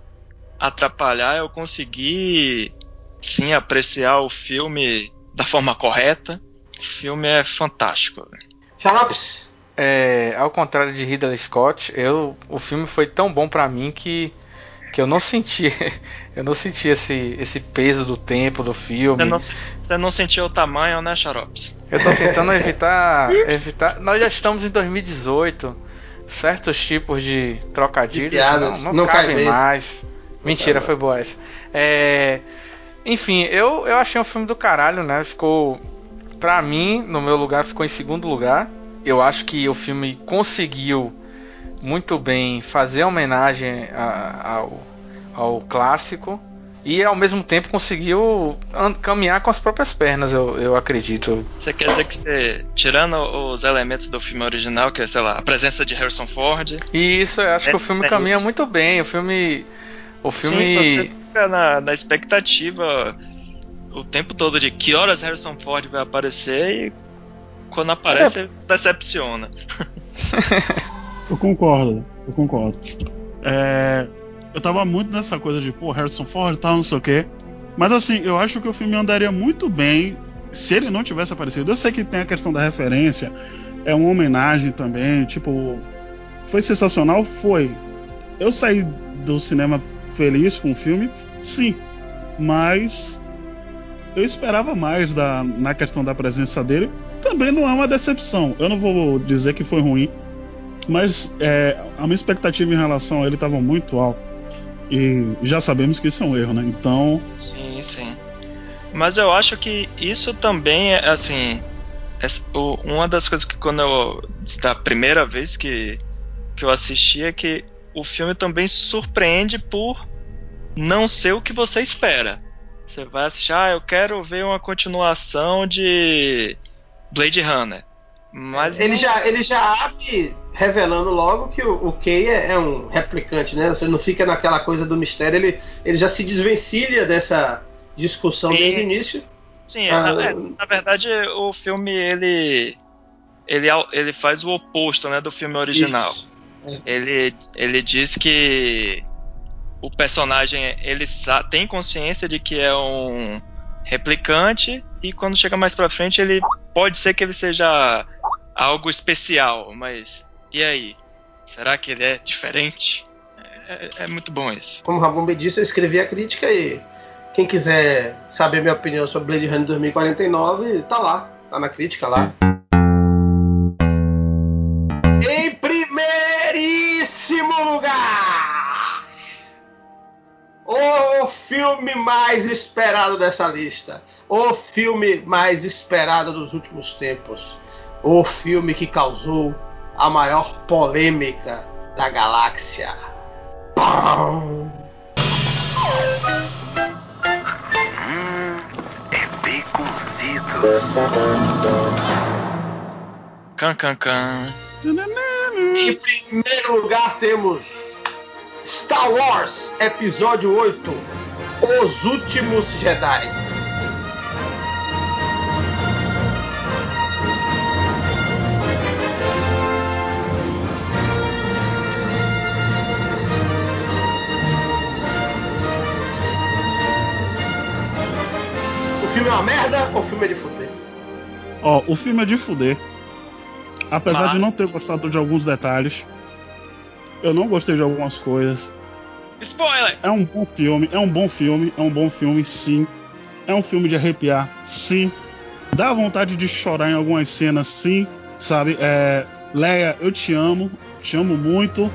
atrapalhar, eu consegui sim apreciar o filme da forma correta. O filme é fantástico. Xarops, É, ao contrário de Ridley Scott, eu, o filme foi tão bom pra mim que, que eu não senti [LAUGHS] eu não senti esse, esse peso do tempo do filme. Você não, você não sentiu o tamanho, né, Xaropes? Eu tô tentando [LAUGHS] evitar evitar. Nós já estamos em 2018. Certos tipos de trocadilhos De piadas, não, não, não cabem bem. mais. Mentira, foi boa essa. É, enfim, eu, eu achei um filme do caralho, né? Ficou. Pra mim, no meu lugar, ficou em segundo lugar. Eu acho que o filme conseguiu muito bem fazer homenagem a- ao, ao clássico e ao mesmo tempo conseguiu caminhar com as próprias pernas, eu, eu acredito. Você quer dizer que você, tirando os elementos do filme original, que é, sei lá, a presença de Harrison Ford, E isso eu acho É, que o filme é caminha isso. muito bem. O filme. O filme. sim, você fica na, na expectativa o tempo todo de que horas Harrison Ford vai aparecer e quando aparece É. decepciona. [LAUGHS] Eu concordo, eu concordo. É, eu tava muito nessa coisa de, pô, Harrison Ford e tal, não sei o quê. Mas assim, eu acho que o filme andaria muito bem se ele não tivesse aparecido. Eu sei que tem a questão da referência, é uma homenagem também, tipo, foi sensacional? Foi. eu saí do cinema feliz com o filme, sim, mas eu esperava mais da, na questão da presença dele. Também não é uma decepção. Eu não vou dizer que foi ruim, mas é, a minha expectativa em relação a ele estava muito alta. E já sabemos que isso é um erro, né? Então. Sim, sim. Mas eu acho que isso também é assim. É, o, uma das coisas que quando eu. Da primeira vez que, que eu assisti é que o filme também surpreende por não ser o que você espera. Você vai assistir, ah, eu quero ver uma continuação de Blade Runner. Mas Ele não- já, ele já abre revelando logo que o, o Kay é, é um replicante, né? Você não fica naquela coisa do mistério, ele, ele já se desvencilha dessa discussão Sim. desde o início. Sim, Ah, na, é, na verdade o filme ele, ele al- ele faz o oposto, né, do filme original. Isso. Ele ele diz que o personagem ele tem consciência de que é um replicante e quando chega mais pra frente ele pode ser que ele seja algo especial, mas e aí? Será que ele é diferente? É, é muito bom isso. Como o me disse, eu escrevi a crítica e quem quiser saber minha opinião sobre Blade Runner 2049, tá lá, tá na crítica lá. Em primeiríssimo lugar, o filme mais esperado dessa lista, o filme mais esperado dos últimos tempos, o filme que causou a maior polêmica da galáxia. Pão. Hum, é. Can can can. Em primeiro lugar temos Star Wars Episódio 8 Os Últimos Jedi. Filme é uma merda ou o filme é de fuder? Ó, o filme é de fuder. Apesar Mas- de não ter gostado de alguns detalhes, eu não gostei de algumas coisas. Spoiler! É um bom filme, é um bom filme, é um bom filme, sim. É um filme de arrepiar, sim. Dá vontade de chorar em algumas cenas, sim. Sabe? É, Leia, eu te amo, te amo muito.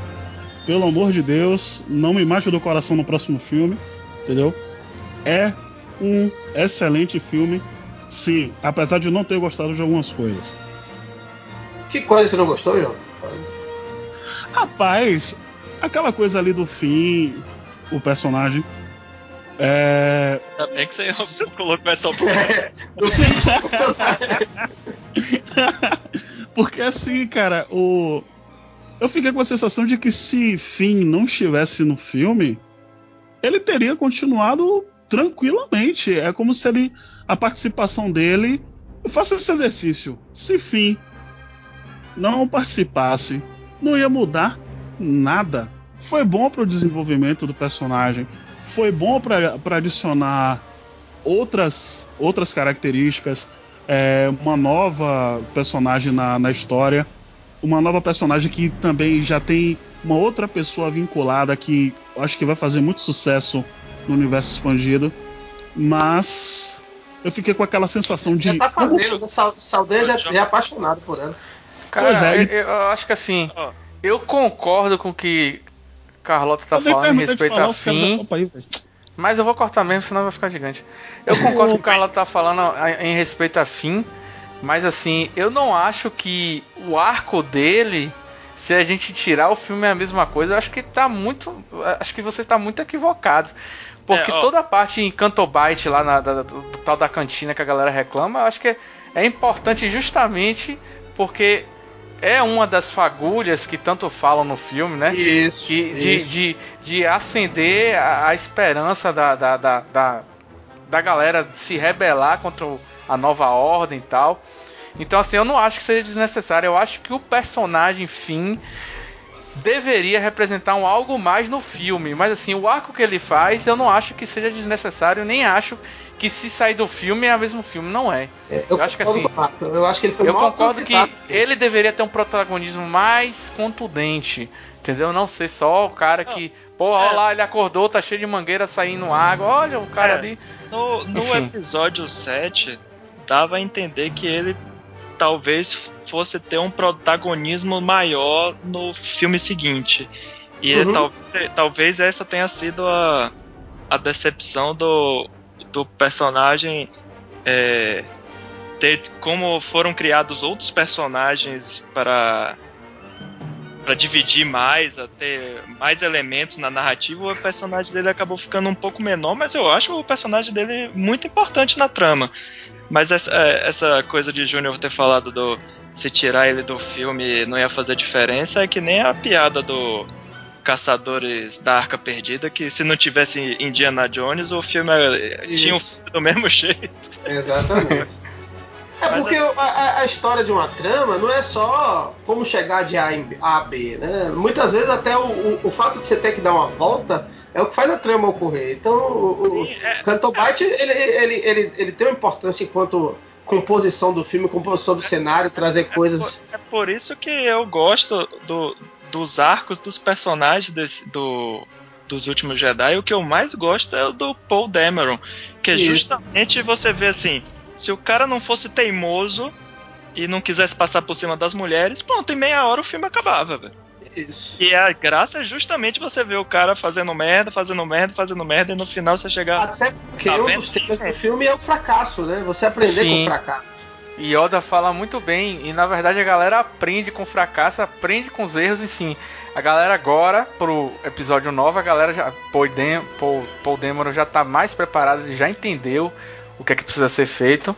Pelo amor de Deus, não me mate do coração no próximo filme, entendeu? É um excelente filme, sim. Apesar de não ter gostado de algumas coisas. Que coisa você não gostou, João? Rapaz, aquela coisa ali do fim, o personagem. É. Ainda bem que você colocou essa opção. Do filme [LAUGHS] Porque assim, cara, o. Eu fiquei com a sensação de que se Finn não estivesse no filme, ele teria continuado tranquilamente. É como se ele. A participação dele. Eu faço esse exercício. Se Finn não participasse, não ia mudar nada. Foi bom para o desenvolvimento do personagem. Foi bom para adicionar outras, outras características. é, uma nova personagem na, na história. Uma nova personagem que também já tem uma outra pessoa vinculada que acho que vai fazer muito sucesso no universo expandido. Mas eu fiquei com aquela sensação de. já tá fazendo, né? Sal- Saldanha já, já é apaixonado por ela. Cara, Pois é, eu, eu acho que assim, eu concordo com o que Carlota tá falando em respeito falar, a caras- fim, aí, mas eu vou cortar mesmo, senão vai ficar gigante. Eu concordo com o que o Carlota tá falando em respeito a fim, mas assim, eu não acho que o arco dele, se a gente tirar o filme é a mesma coisa, eu acho que tá muito. Acho que você tá muito equivocado. Porque É, ó. toda a parte em Cantobite lá na, da- do, do tal da cantina que a galera reclama, eu acho que é, é importante justamente porque é uma das fagulhas que tanto falam no filme, né? Isso. Que, de, isso. de, de acender a, a esperança da, da, da, da, da galera se rebelar contra a nova ordem e tal. Então, assim, eu não acho que seja desnecessário. Eu acho que o personagem Finn deveria representar um algo mais no filme. Mas, assim, o arco que ele faz, eu não acho que seja desnecessário, nem acho que se sair do filme é o mesmo filme, não é. É, Eu acho que concordo assim. Eu acho que ele foi Eu concordo que ele deveria ter um protagonismo mais contundente, entendeu? Não ser só o cara que, pô, olha É. lá, ele acordou, tá cheio de mangueira saindo água, olha o cara É. ali. No, no episódio 7, dava a entender que ele talvez fosse ter um protagonismo maior no filme seguinte. E Uhum. talvez, talvez essa tenha sido a, a decepção do, do personagem. é, ter, como foram criados outros personagens para para dividir mais, a ter mais elementos na narrativa, o personagem dele acabou ficando um pouco menor, mas eu acho o personagem dele muito importante na trama. Mas essa, é, essa coisa de Júnior ter falado do se tirar ele do filme não ia fazer diferença é que nem a piada do Caçadores da Arca Perdida, que se não tivesse Indiana Jones, o filme eh, tinha um Isso. filme do mesmo [LAUGHS] jeito. Exatamente. É Mas porque a, a- a história de uma trama não é só como chegar de A, em- A a B, né? Muitas vezes até o, o, o fato de você ter que dar uma volta é o que faz a trama ocorrer. Então o, Sim, é- Canto Bite, ele, ele, ele, ele tem uma importância enquanto composição do filme, composição do cenário, trazer coisas. É por isso que eu gosto do- dos arcos dos personagens desse- do, dos últimos Jedi. O que eu mais gosto é o do Paul Dameron. Que é justamente você vê assim: se o cara não fosse teimoso e não quisesse passar por cima das mulheres, pronto, em meia hora o filme acabava, velho. Isso. E a graça é justamente você ver o cara fazendo merda, fazendo merda, fazendo merda, e no final você chegar. Até porque Tá um dos temas do filme é o fracasso, né? Você aprender com Sim. o fracasso. E Yoda fala muito bem, e na verdade a galera aprende com fracasso, aprende com os erros, e sim, a galera agora, pro episódio 9, a galera já, Paul, Dem, Paul, Paul Dameron já tá mais preparado, ele já entendeu o que é que precisa ser feito,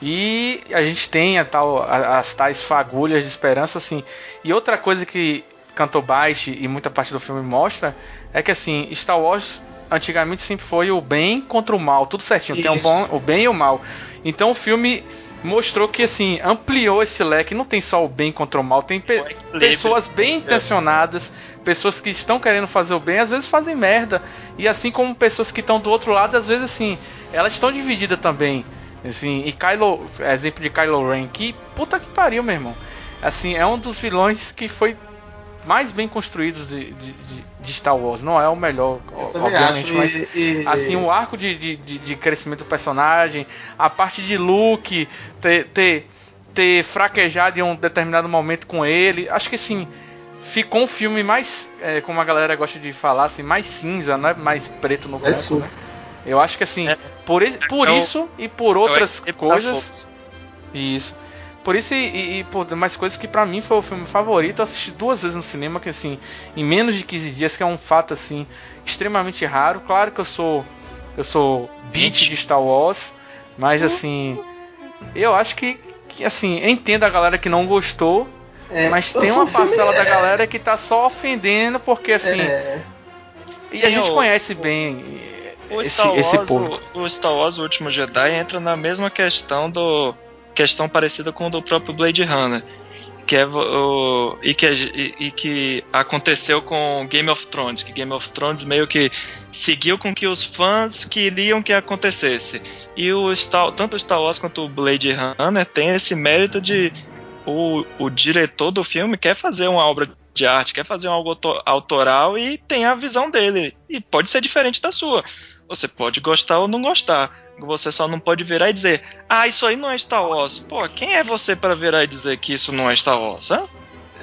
e a gente tem a tal, a- as tais fagulhas de esperança, assim, e outra coisa que Canto Baixo e muita parte do filme mostra, é que assim, Star Wars antigamente sempre foi o bem contra o mal, tudo certinho, tem o Isso. bom, o bem e o mal, então o filme mostrou que assim ampliou esse leque. Não tem só o bem contra o mal, tem pe- pessoas bem intencionadas, pessoas que estão querendo fazer o bem, às vezes fazem merda. E assim como pessoas que estão do outro lado, às vezes assim, elas estão divididas também. Assim, e Kylo, exemplo de Kylo Ren, que puta que pariu, meu irmão. Assim, é um dos vilões que foi mais bem construídos de, de, de- Star Wars. Não é o melhor, obviamente, acho. mas E- e- assim, o arco de, de, de, de crescimento do personagem, a parte de Luke ter, ter, ter fraquejado em um determinado momento com ele, acho que assim, ficou um filme mais, é, como a galera gosta de falar, assim, mais cinza, não é mais preto no É branco, sim. né? Eu acho que assim, É. por, por É o- isso e por É outras da coisas, isso. Por isso e, e- por mais coisas que pra mim foi o filme favorito, eu assisti duas vezes no cinema, que assim, em menos de 15 dias, que é um fato assim extremamente raro. Claro que eu sou eu sou beat de Star Wars, mas assim, eu acho que, que assim, entendo a galera que não gostou, é, mas tem uma [LAUGHS] parcela da galera que tá só ofendendo porque assim, é, e Sim, a gente o- conhece bem O esse, Star, Wars, esse público. o, o Star Wars, o último Jedi, entra na mesma questão do. questão parecida com o do próprio Blade Runner. Que é o, e, que, e, e que aconteceu com Game of Thrones, que Game of Thrones meio que seguiu com que os fãs queriam que acontecesse. E o Star, tanto o Star Wars quanto o Blade Runner tem esse mérito de o, o diretor do filme quer fazer uma obra de arte, quer fazer algo auto- autoral e tem a visão dele. E pode ser diferente da sua. Você pode gostar ou não gostar. Você só não pode virar e dizer, ah, isso aí não é Star Wars. Pô, quem é você para virar e dizer que isso não é Star Wars? hã?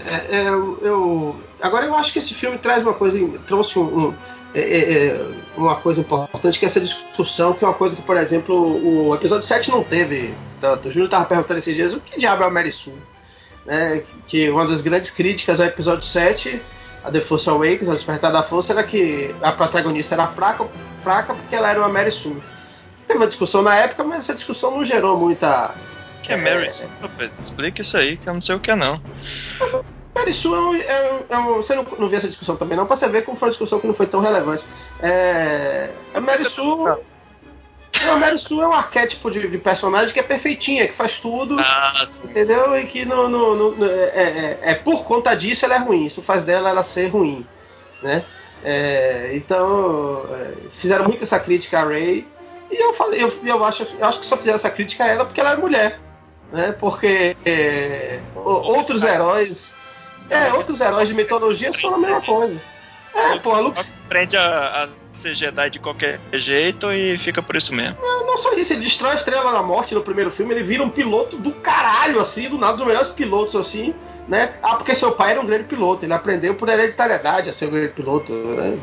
é, é, eu, agora eu acho que esse filme traz uma coisa, trouxe um, um- é, uma coisa importante que é essa discussão, que é uma coisa que, por exemplo, o episódio 7 não teve tanto. O Júlio estava perguntando esses dias o que diabo é a Mary Sue? Né, que uma das grandes críticas ao episódio 7, a The Force Awakens, a Despertar da Força, era que a protagonista era fraca, fraca porque ela era uma Mary Sue. Teve uma discussão na época, mas essa discussão não gerou muita. Que é Mary Sue, rapaz? Explica isso aí, que eu não sei o que é não. [LAUGHS] Mary Sue é um, é um- é um- Você não, não viu essa discussão também, não? Pra você ver como foi uma discussão que não foi tão relevante. É, a Mary Sue. Não, a Mary Sue é um arquétipo de, de personagem que é perfeitinha, que faz tudo. Ah, sim. Entendeu? E que no, no- no- no- é, é- é por conta disso ela é ruim. Isso faz dela ela ser ruim. Né? É, então, é, fizeram muito essa crítica a Ray. E eu falei, eu, eu, acho, eu acho que só fizer essa crítica a ela porque ela é mulher. Né? Porque é, outros heróis. É, outros heróis de mitologia são a mesma coisa. É, pô, a Luke. Aprende a, a ser Jedi de qualquer jeito e fica por isso mesmo. Não, não só isso, ele destrói a Estrela da Morte no primeiro filme, ele vira um piloto do caralho, assim, do nada, dos melhores pilotos, assim, né? Ah, porque seu pai era um grande piloto, ele aprendeu por hereditariedade a ser um grande piloto, né?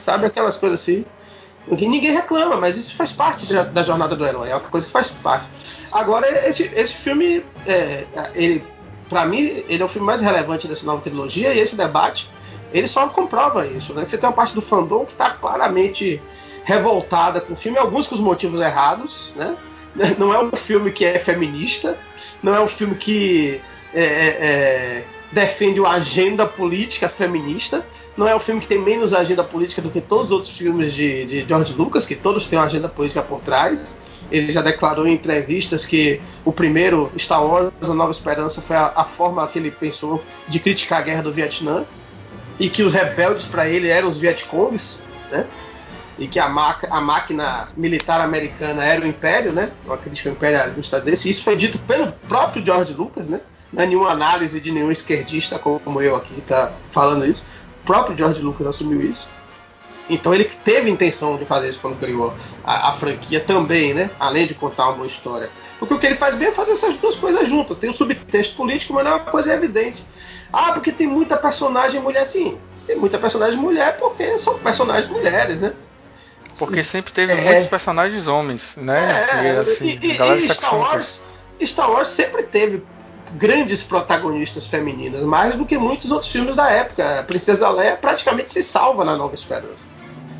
sabe aquelas coisas assim. Que ninguém reclama, mas isso faz parte da, da, jornada do herói, é uma coisa que faz parte. Agora, esse, esse filme, é, ele, pra mim, ele é o filme mais relevante dessa nova trilogia, e esse debate ele só comprova isso, né? Que você tem uma parte do fandom que está claramente revoltada com o filme, alguns com os motivos errados, né? [LAUGHS] Não é um filme que é feminista, não é um filme que é, é, é, defende uma agenda política feminista, não é um filme que tem menos agenda política do que todos os outros filmes de, de George Lucas, que todos têm uma agenda política por trás. Ele já declarou em entrevistas que o primeiro Star Wars, A Nova Esperança, foi a, a forma que ele pensou de criticar a guerra do Vietnã e que os rebeldes para ele eram os Vietcongs, né? E que a, a, máquina militar americana era o Império, né? Uma crítica ao imperialista desse. Isso foi dito pelo próprio George Lucas, né? Não é nenhuma análise de nenhum esquerdista como eu aqui está falando isso. O próprio George Lucas assumiu isso. Então ele teve intenção de fazer isso quando criou a, a, franquia também, né? Além de contar uma boa história. Porque o que ele faz bem é fazer essas duas coisas juntas. Tem um subtexto político, mas não é uma coisa evidente. Ah, porque tem muita personagem mulher, sim. Tem muita personagem mulher porque são personagens mulheres, né? Porque sempre teve é, muitos personagens homens, né? É, e, assim, e, e, e Star, Wars, Star Wars sempre teve grandes protagonistas femininas, mais do que muitos outros filmes da época. A Princesa Leia praticamente se salva na Nova Esperança.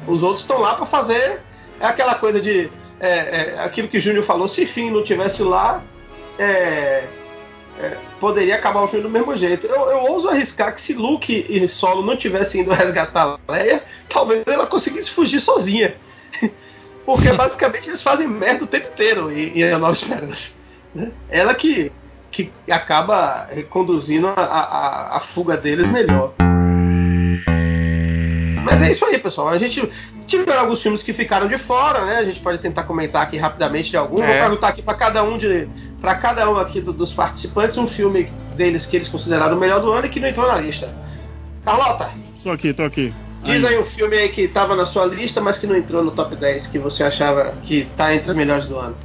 Os outros estão lá para fazer aquela coisa de é, é, aquilo que Júnior falou, se Finn não tivesse lá, é, é, poderia acabar o filme do mesmo jeito. Eu, eu ouso arriscar que se Luke e Solo não tivessem ido resgatar Leia, talvez ela conseguisse fugir sozinha. [LAUGHS] Porque basicamente eles fazem merda o tempo inteiro em, em A Nova Esperança. Né? Ela que, que acaba conduzindo a, a, a fuga deles melhor. Mas é isso aí, pessoal. A gente tiveram alguns filmes que ficaram de fora, né? A gente pode tentar comentar aqui rapidamente de algum. É. Vou perguntar aqui para cada um de para cada um aqui do, dos participantes um filme deles que eles consideraram o melhor do ano e que não entrou na lista. Carlota. Tô aqui, tô aqui. Diz aí um filme aí que estava na sua lista, mas que não entrou no top 10, que você achava que tá entre os melhores do ano.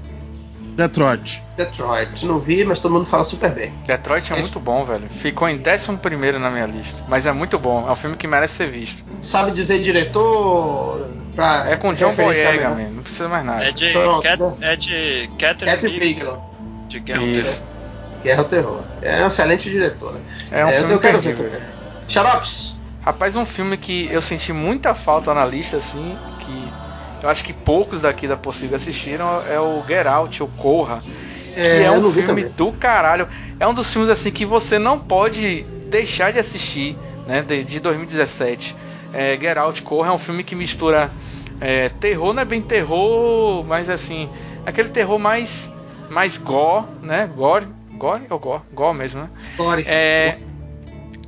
Detroit. Detroit. Não vi, mas todo mundo fala super bem. Detroit é, é muito bom, velho. Ficou em 11 na minha lista. Mas é muito bom. É um filme que merece ser visto. Sabe dizer diretor? Pra é com John Boyega, man. Não precisa mais nada. É de, Cat, é de Catherine Bigelow. De Guerra ao Terror. Guerra ao Terror. É um excelente diretor. É um é, filme eu quero ver. Xarops. Rapaz, um filme que eu senti muita falta na lista, assim, que eu acho que poucos daqui da Possível assistiram, é o Get Out, o Corra. Que é, é um filme do caralho. É um dos filmes assim que você não pode deixar de assistir, né? De, de 2017. É, Get Out, Corra é um filme que mistura é, terror, não é bem terror, mas assim, aquele terror mais mais gore, né? Gore, gore ou gore? Gore mesmo, né? Gore. É,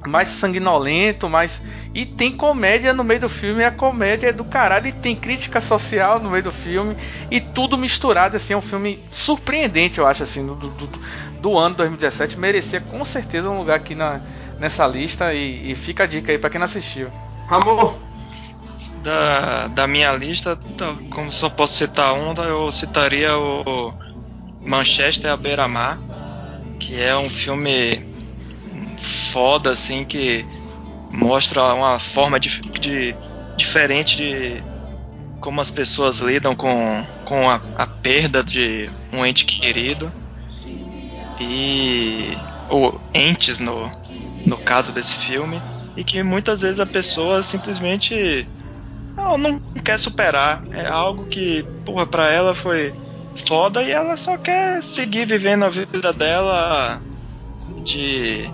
mais sanguinolento, mais e tem comédia no meio do filme, e a comédia é do caralho, e tem crítica social no meio do filme, e tudo misturado, assim, é um filme surpreendente, eu acho, assim, do, do, do ano 2017, merecia com certeza um lugar aqui na, nessa lista, e, e fica a dica aí para quem não assistiu. Amor! Da, da minha lista, tá, como só posso citar um, eu citaria o Manchester à beira-mar, que é um filme foda, assim, que mostra uma forma de, de diferente de como as pessoas lidam com, com a, a perda de um ente querido. E ou entes no, no caso desse filme. E que muitas vezes a pessoa simplesmente não, não quer superar. É algo que porra para ela foi foda e ela só quer seguir vivendo a vida dela de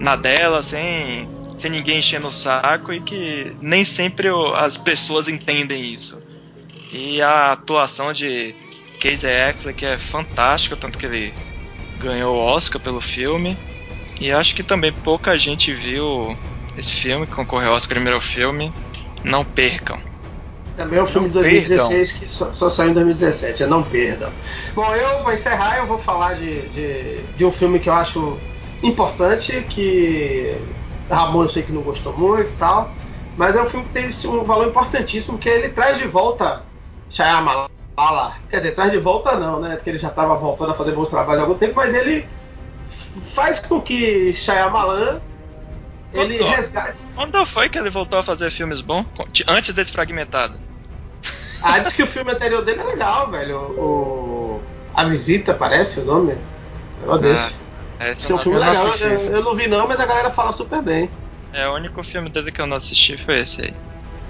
na dela sem sem ninguém enchendo o saco e que nem sempre as pessoas entendem isso. E a atuação de Casey Affleck é fantástica, tanto que ele ganhou o Oscar pelo filme. E acho que também pouca gente viu esse filme, que concorreu ao Oscar primeiro filme. Não percam. Também é um filme de Não 2016 que só, só saiu em 2017, é Não Perdam. Bom, eu, pra encerrar, eu vou falar de, de, de um filme que eu acho importante, que Ramon eu sei que não gostou muito e tal, mas é um filme que tem esse- um valor importantíssimo, que ele traz de volta Shyamalan. Quer dizer, traz de volta não, né? Porque ele já estava voltando a fazer bons trabalhos há algum tempo, mas ele faz com que Shyamalan ele Doutor. resgate. Quando foi que ele voltou a fazer filmes bons? Antes desse fragmentado. Ah, diz que o filme anterior dele é legal, velho. O, A Visita, parece o nome. É um desse. É, que é um esse filme eu não legal. Eu, esse. eu não vi não, mas a galera fala super bem. é o único filme dele que eu não assisti foi esse aí.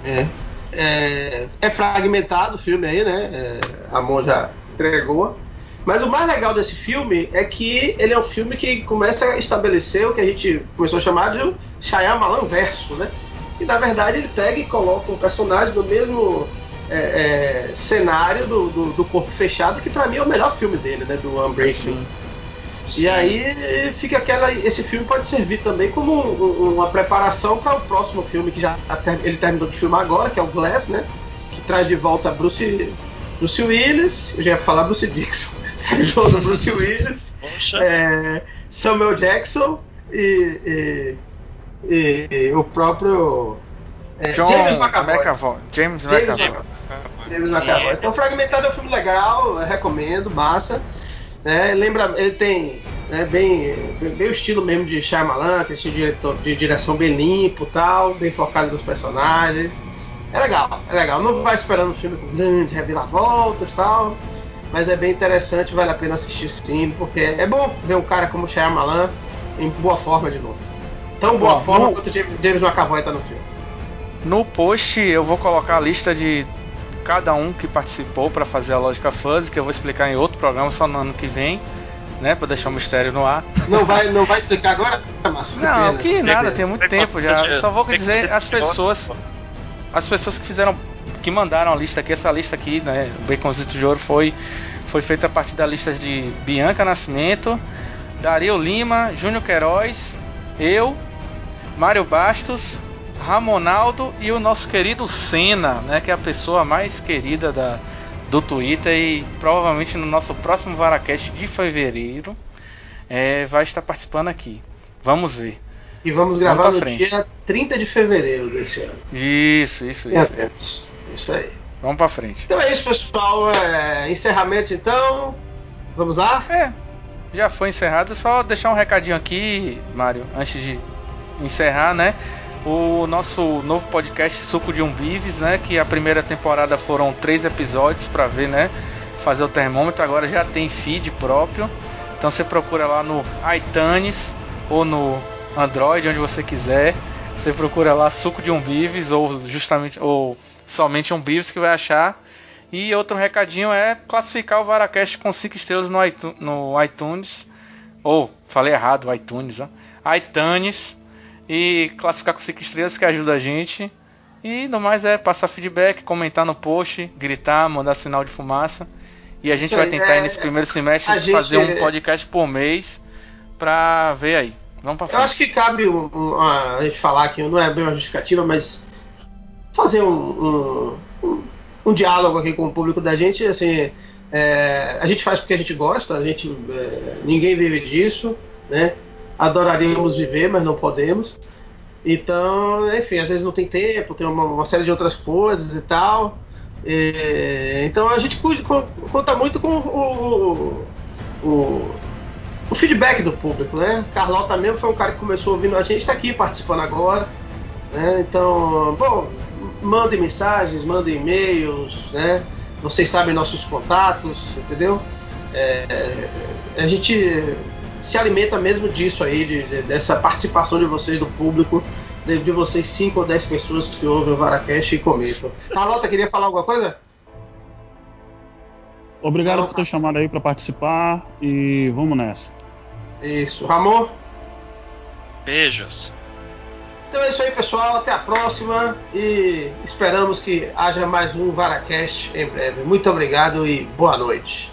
É. É, é fragmentado o filme aí, né? É, a Mon já entregou. Mas o mais legal desse filme é que ele é um filme que começa a estabelecer o que a gente começou a chamar de Shyamalan verso, né? E na verdade ele pega e coloca um personagem no mesmo é, é, cenário do, do, do Corpo Fechado, que pra mim é o melhor filme dele, né? Do Unbreakable. E aí fica aquela. Esse filme pode servir também como um- um- uma preparação para o próximo filme que já ter- ele terminou de filmar agora, que é o Glass, né? Que traz de volta Bruce, Bruce Willis, eu já ia falar Bruce Dixon, [LAUGHS] traz de volta Bruce Willis, é, Samuel Jackson e, e- e- e o próprio é, John James McAvoy. McAvoy. James James McAvoy. McAvoy. James McAvoy. Então, Fragmentado é um filme legal, eu recomendo, massa. Né? lembra, ele tem né, bem, bem, o estilo mesmo de Shyamalan, tem estilo de, diretor- de direção bem limpo tal, bem focado nos personagens. É legal, é legal. Não vai esperando um filme com grandes reviravoltas tal, mas é bem interessante, vale a pena assistir sim, porque é bom ver um cara como Shyamalan em boa forma de novo. Tão boa Bom, forma no- quanto James McAvoy tá no filme. No post eu vou colocar a lista de cada um que participou para fazer a lógica fuzzy, que eu vou explicar em outro programa só no ano que vem, né, para deixar o mistério no ar. Não vai, não vai explicar agora, Márcio? Não, que nada, tem muito tempo já. Só vou dizer as pessoas, as pessoas que fizeram, que mandaram a lista aqui, essa lista aqui, né, o Baconzito de Ouro foi foi feita a partir da lista de Bianca Nascimento, Dario Lima, Júnior Queiroz, eu, Mário Bastos, Ramonaldo e o nosso querido Senna, né, que é a pessoa mais querida da, do Twitter e provavelmente no nosso próximo Varacast de fevereiro é, vai estar participando aqui. Vamos ver. E vamos gravar no frente. dia 30 de fevereiro desse ano. Isso, isso, isso. atentos. Isso aí. Vamos pra frente. Então é isso, pessoal. É, encerramentos então. Vamos lá? É, já foi encerrado. Só deixar um recadinho aqui, Mário, antes de encerrar, né? O nosso novo podcast Suco de Umbives, né? Que a primeira temporada foram três episódios para ver, né? Fazer o termômetro. Agora já tem feed próprio. Então você procura lá no iTunes ou no Android, onde você quiser. Você procura lá Suco de Umbives ou justamente ou somente Umbives que vai achar. E outro recadinho é classificar o Varacast com 5 estrelas no, iTu- no iTunes. Ou, falei errado, iTunes, ó. iTunes. E classificar com 5 estrelas que ajuda a gente. E no mais é passar feedback, comentar no post, gritar, mandar sinal de fumaça. E a gente Isso vai tentar é, aí nesse primeiro semestre a gente- fazer um podcast por mês pra ver aí. Vamos pra Eu frente. acho que cabe um- um- a gente falar aqui, não é bem uma justificativa, mas fazer um, um, um- um diálogo aqui com o público da gente. Assim, é, a gente faz porque a gente gosta, a gente, é, ninguém vive disso, né? Adoraríamos viver, mas não podemos. Então, enfim, às vezes não tem tempo, tem uma, uma série de outras coisas e tal. É, então a gente conta muito com o, o, o feedback do público, né? Carlota mesmo foi um cara que começou ouvindo a gente, está aqui participando agora. Né? Então, bom, mandem mensagens, mandem e-mails, né? Vocês sabem nossos contatos, entendeu? É, a gente se alimenta mesmo disso aí, de- de- dessa participação de vocês, do público, de, de vocês 5 ou 10 pessoas que ouvem o Varacast e comentam. Carlota, queria falar alguma coisa? Obrigado por ter chamado aí pra participar e vamos nessa. Isso. Ramon? Beijos. Então é isso aí, pessoal. Até a próxima e esperamos que haja mais um Varacast em breve. Muito obrigado e boa noite.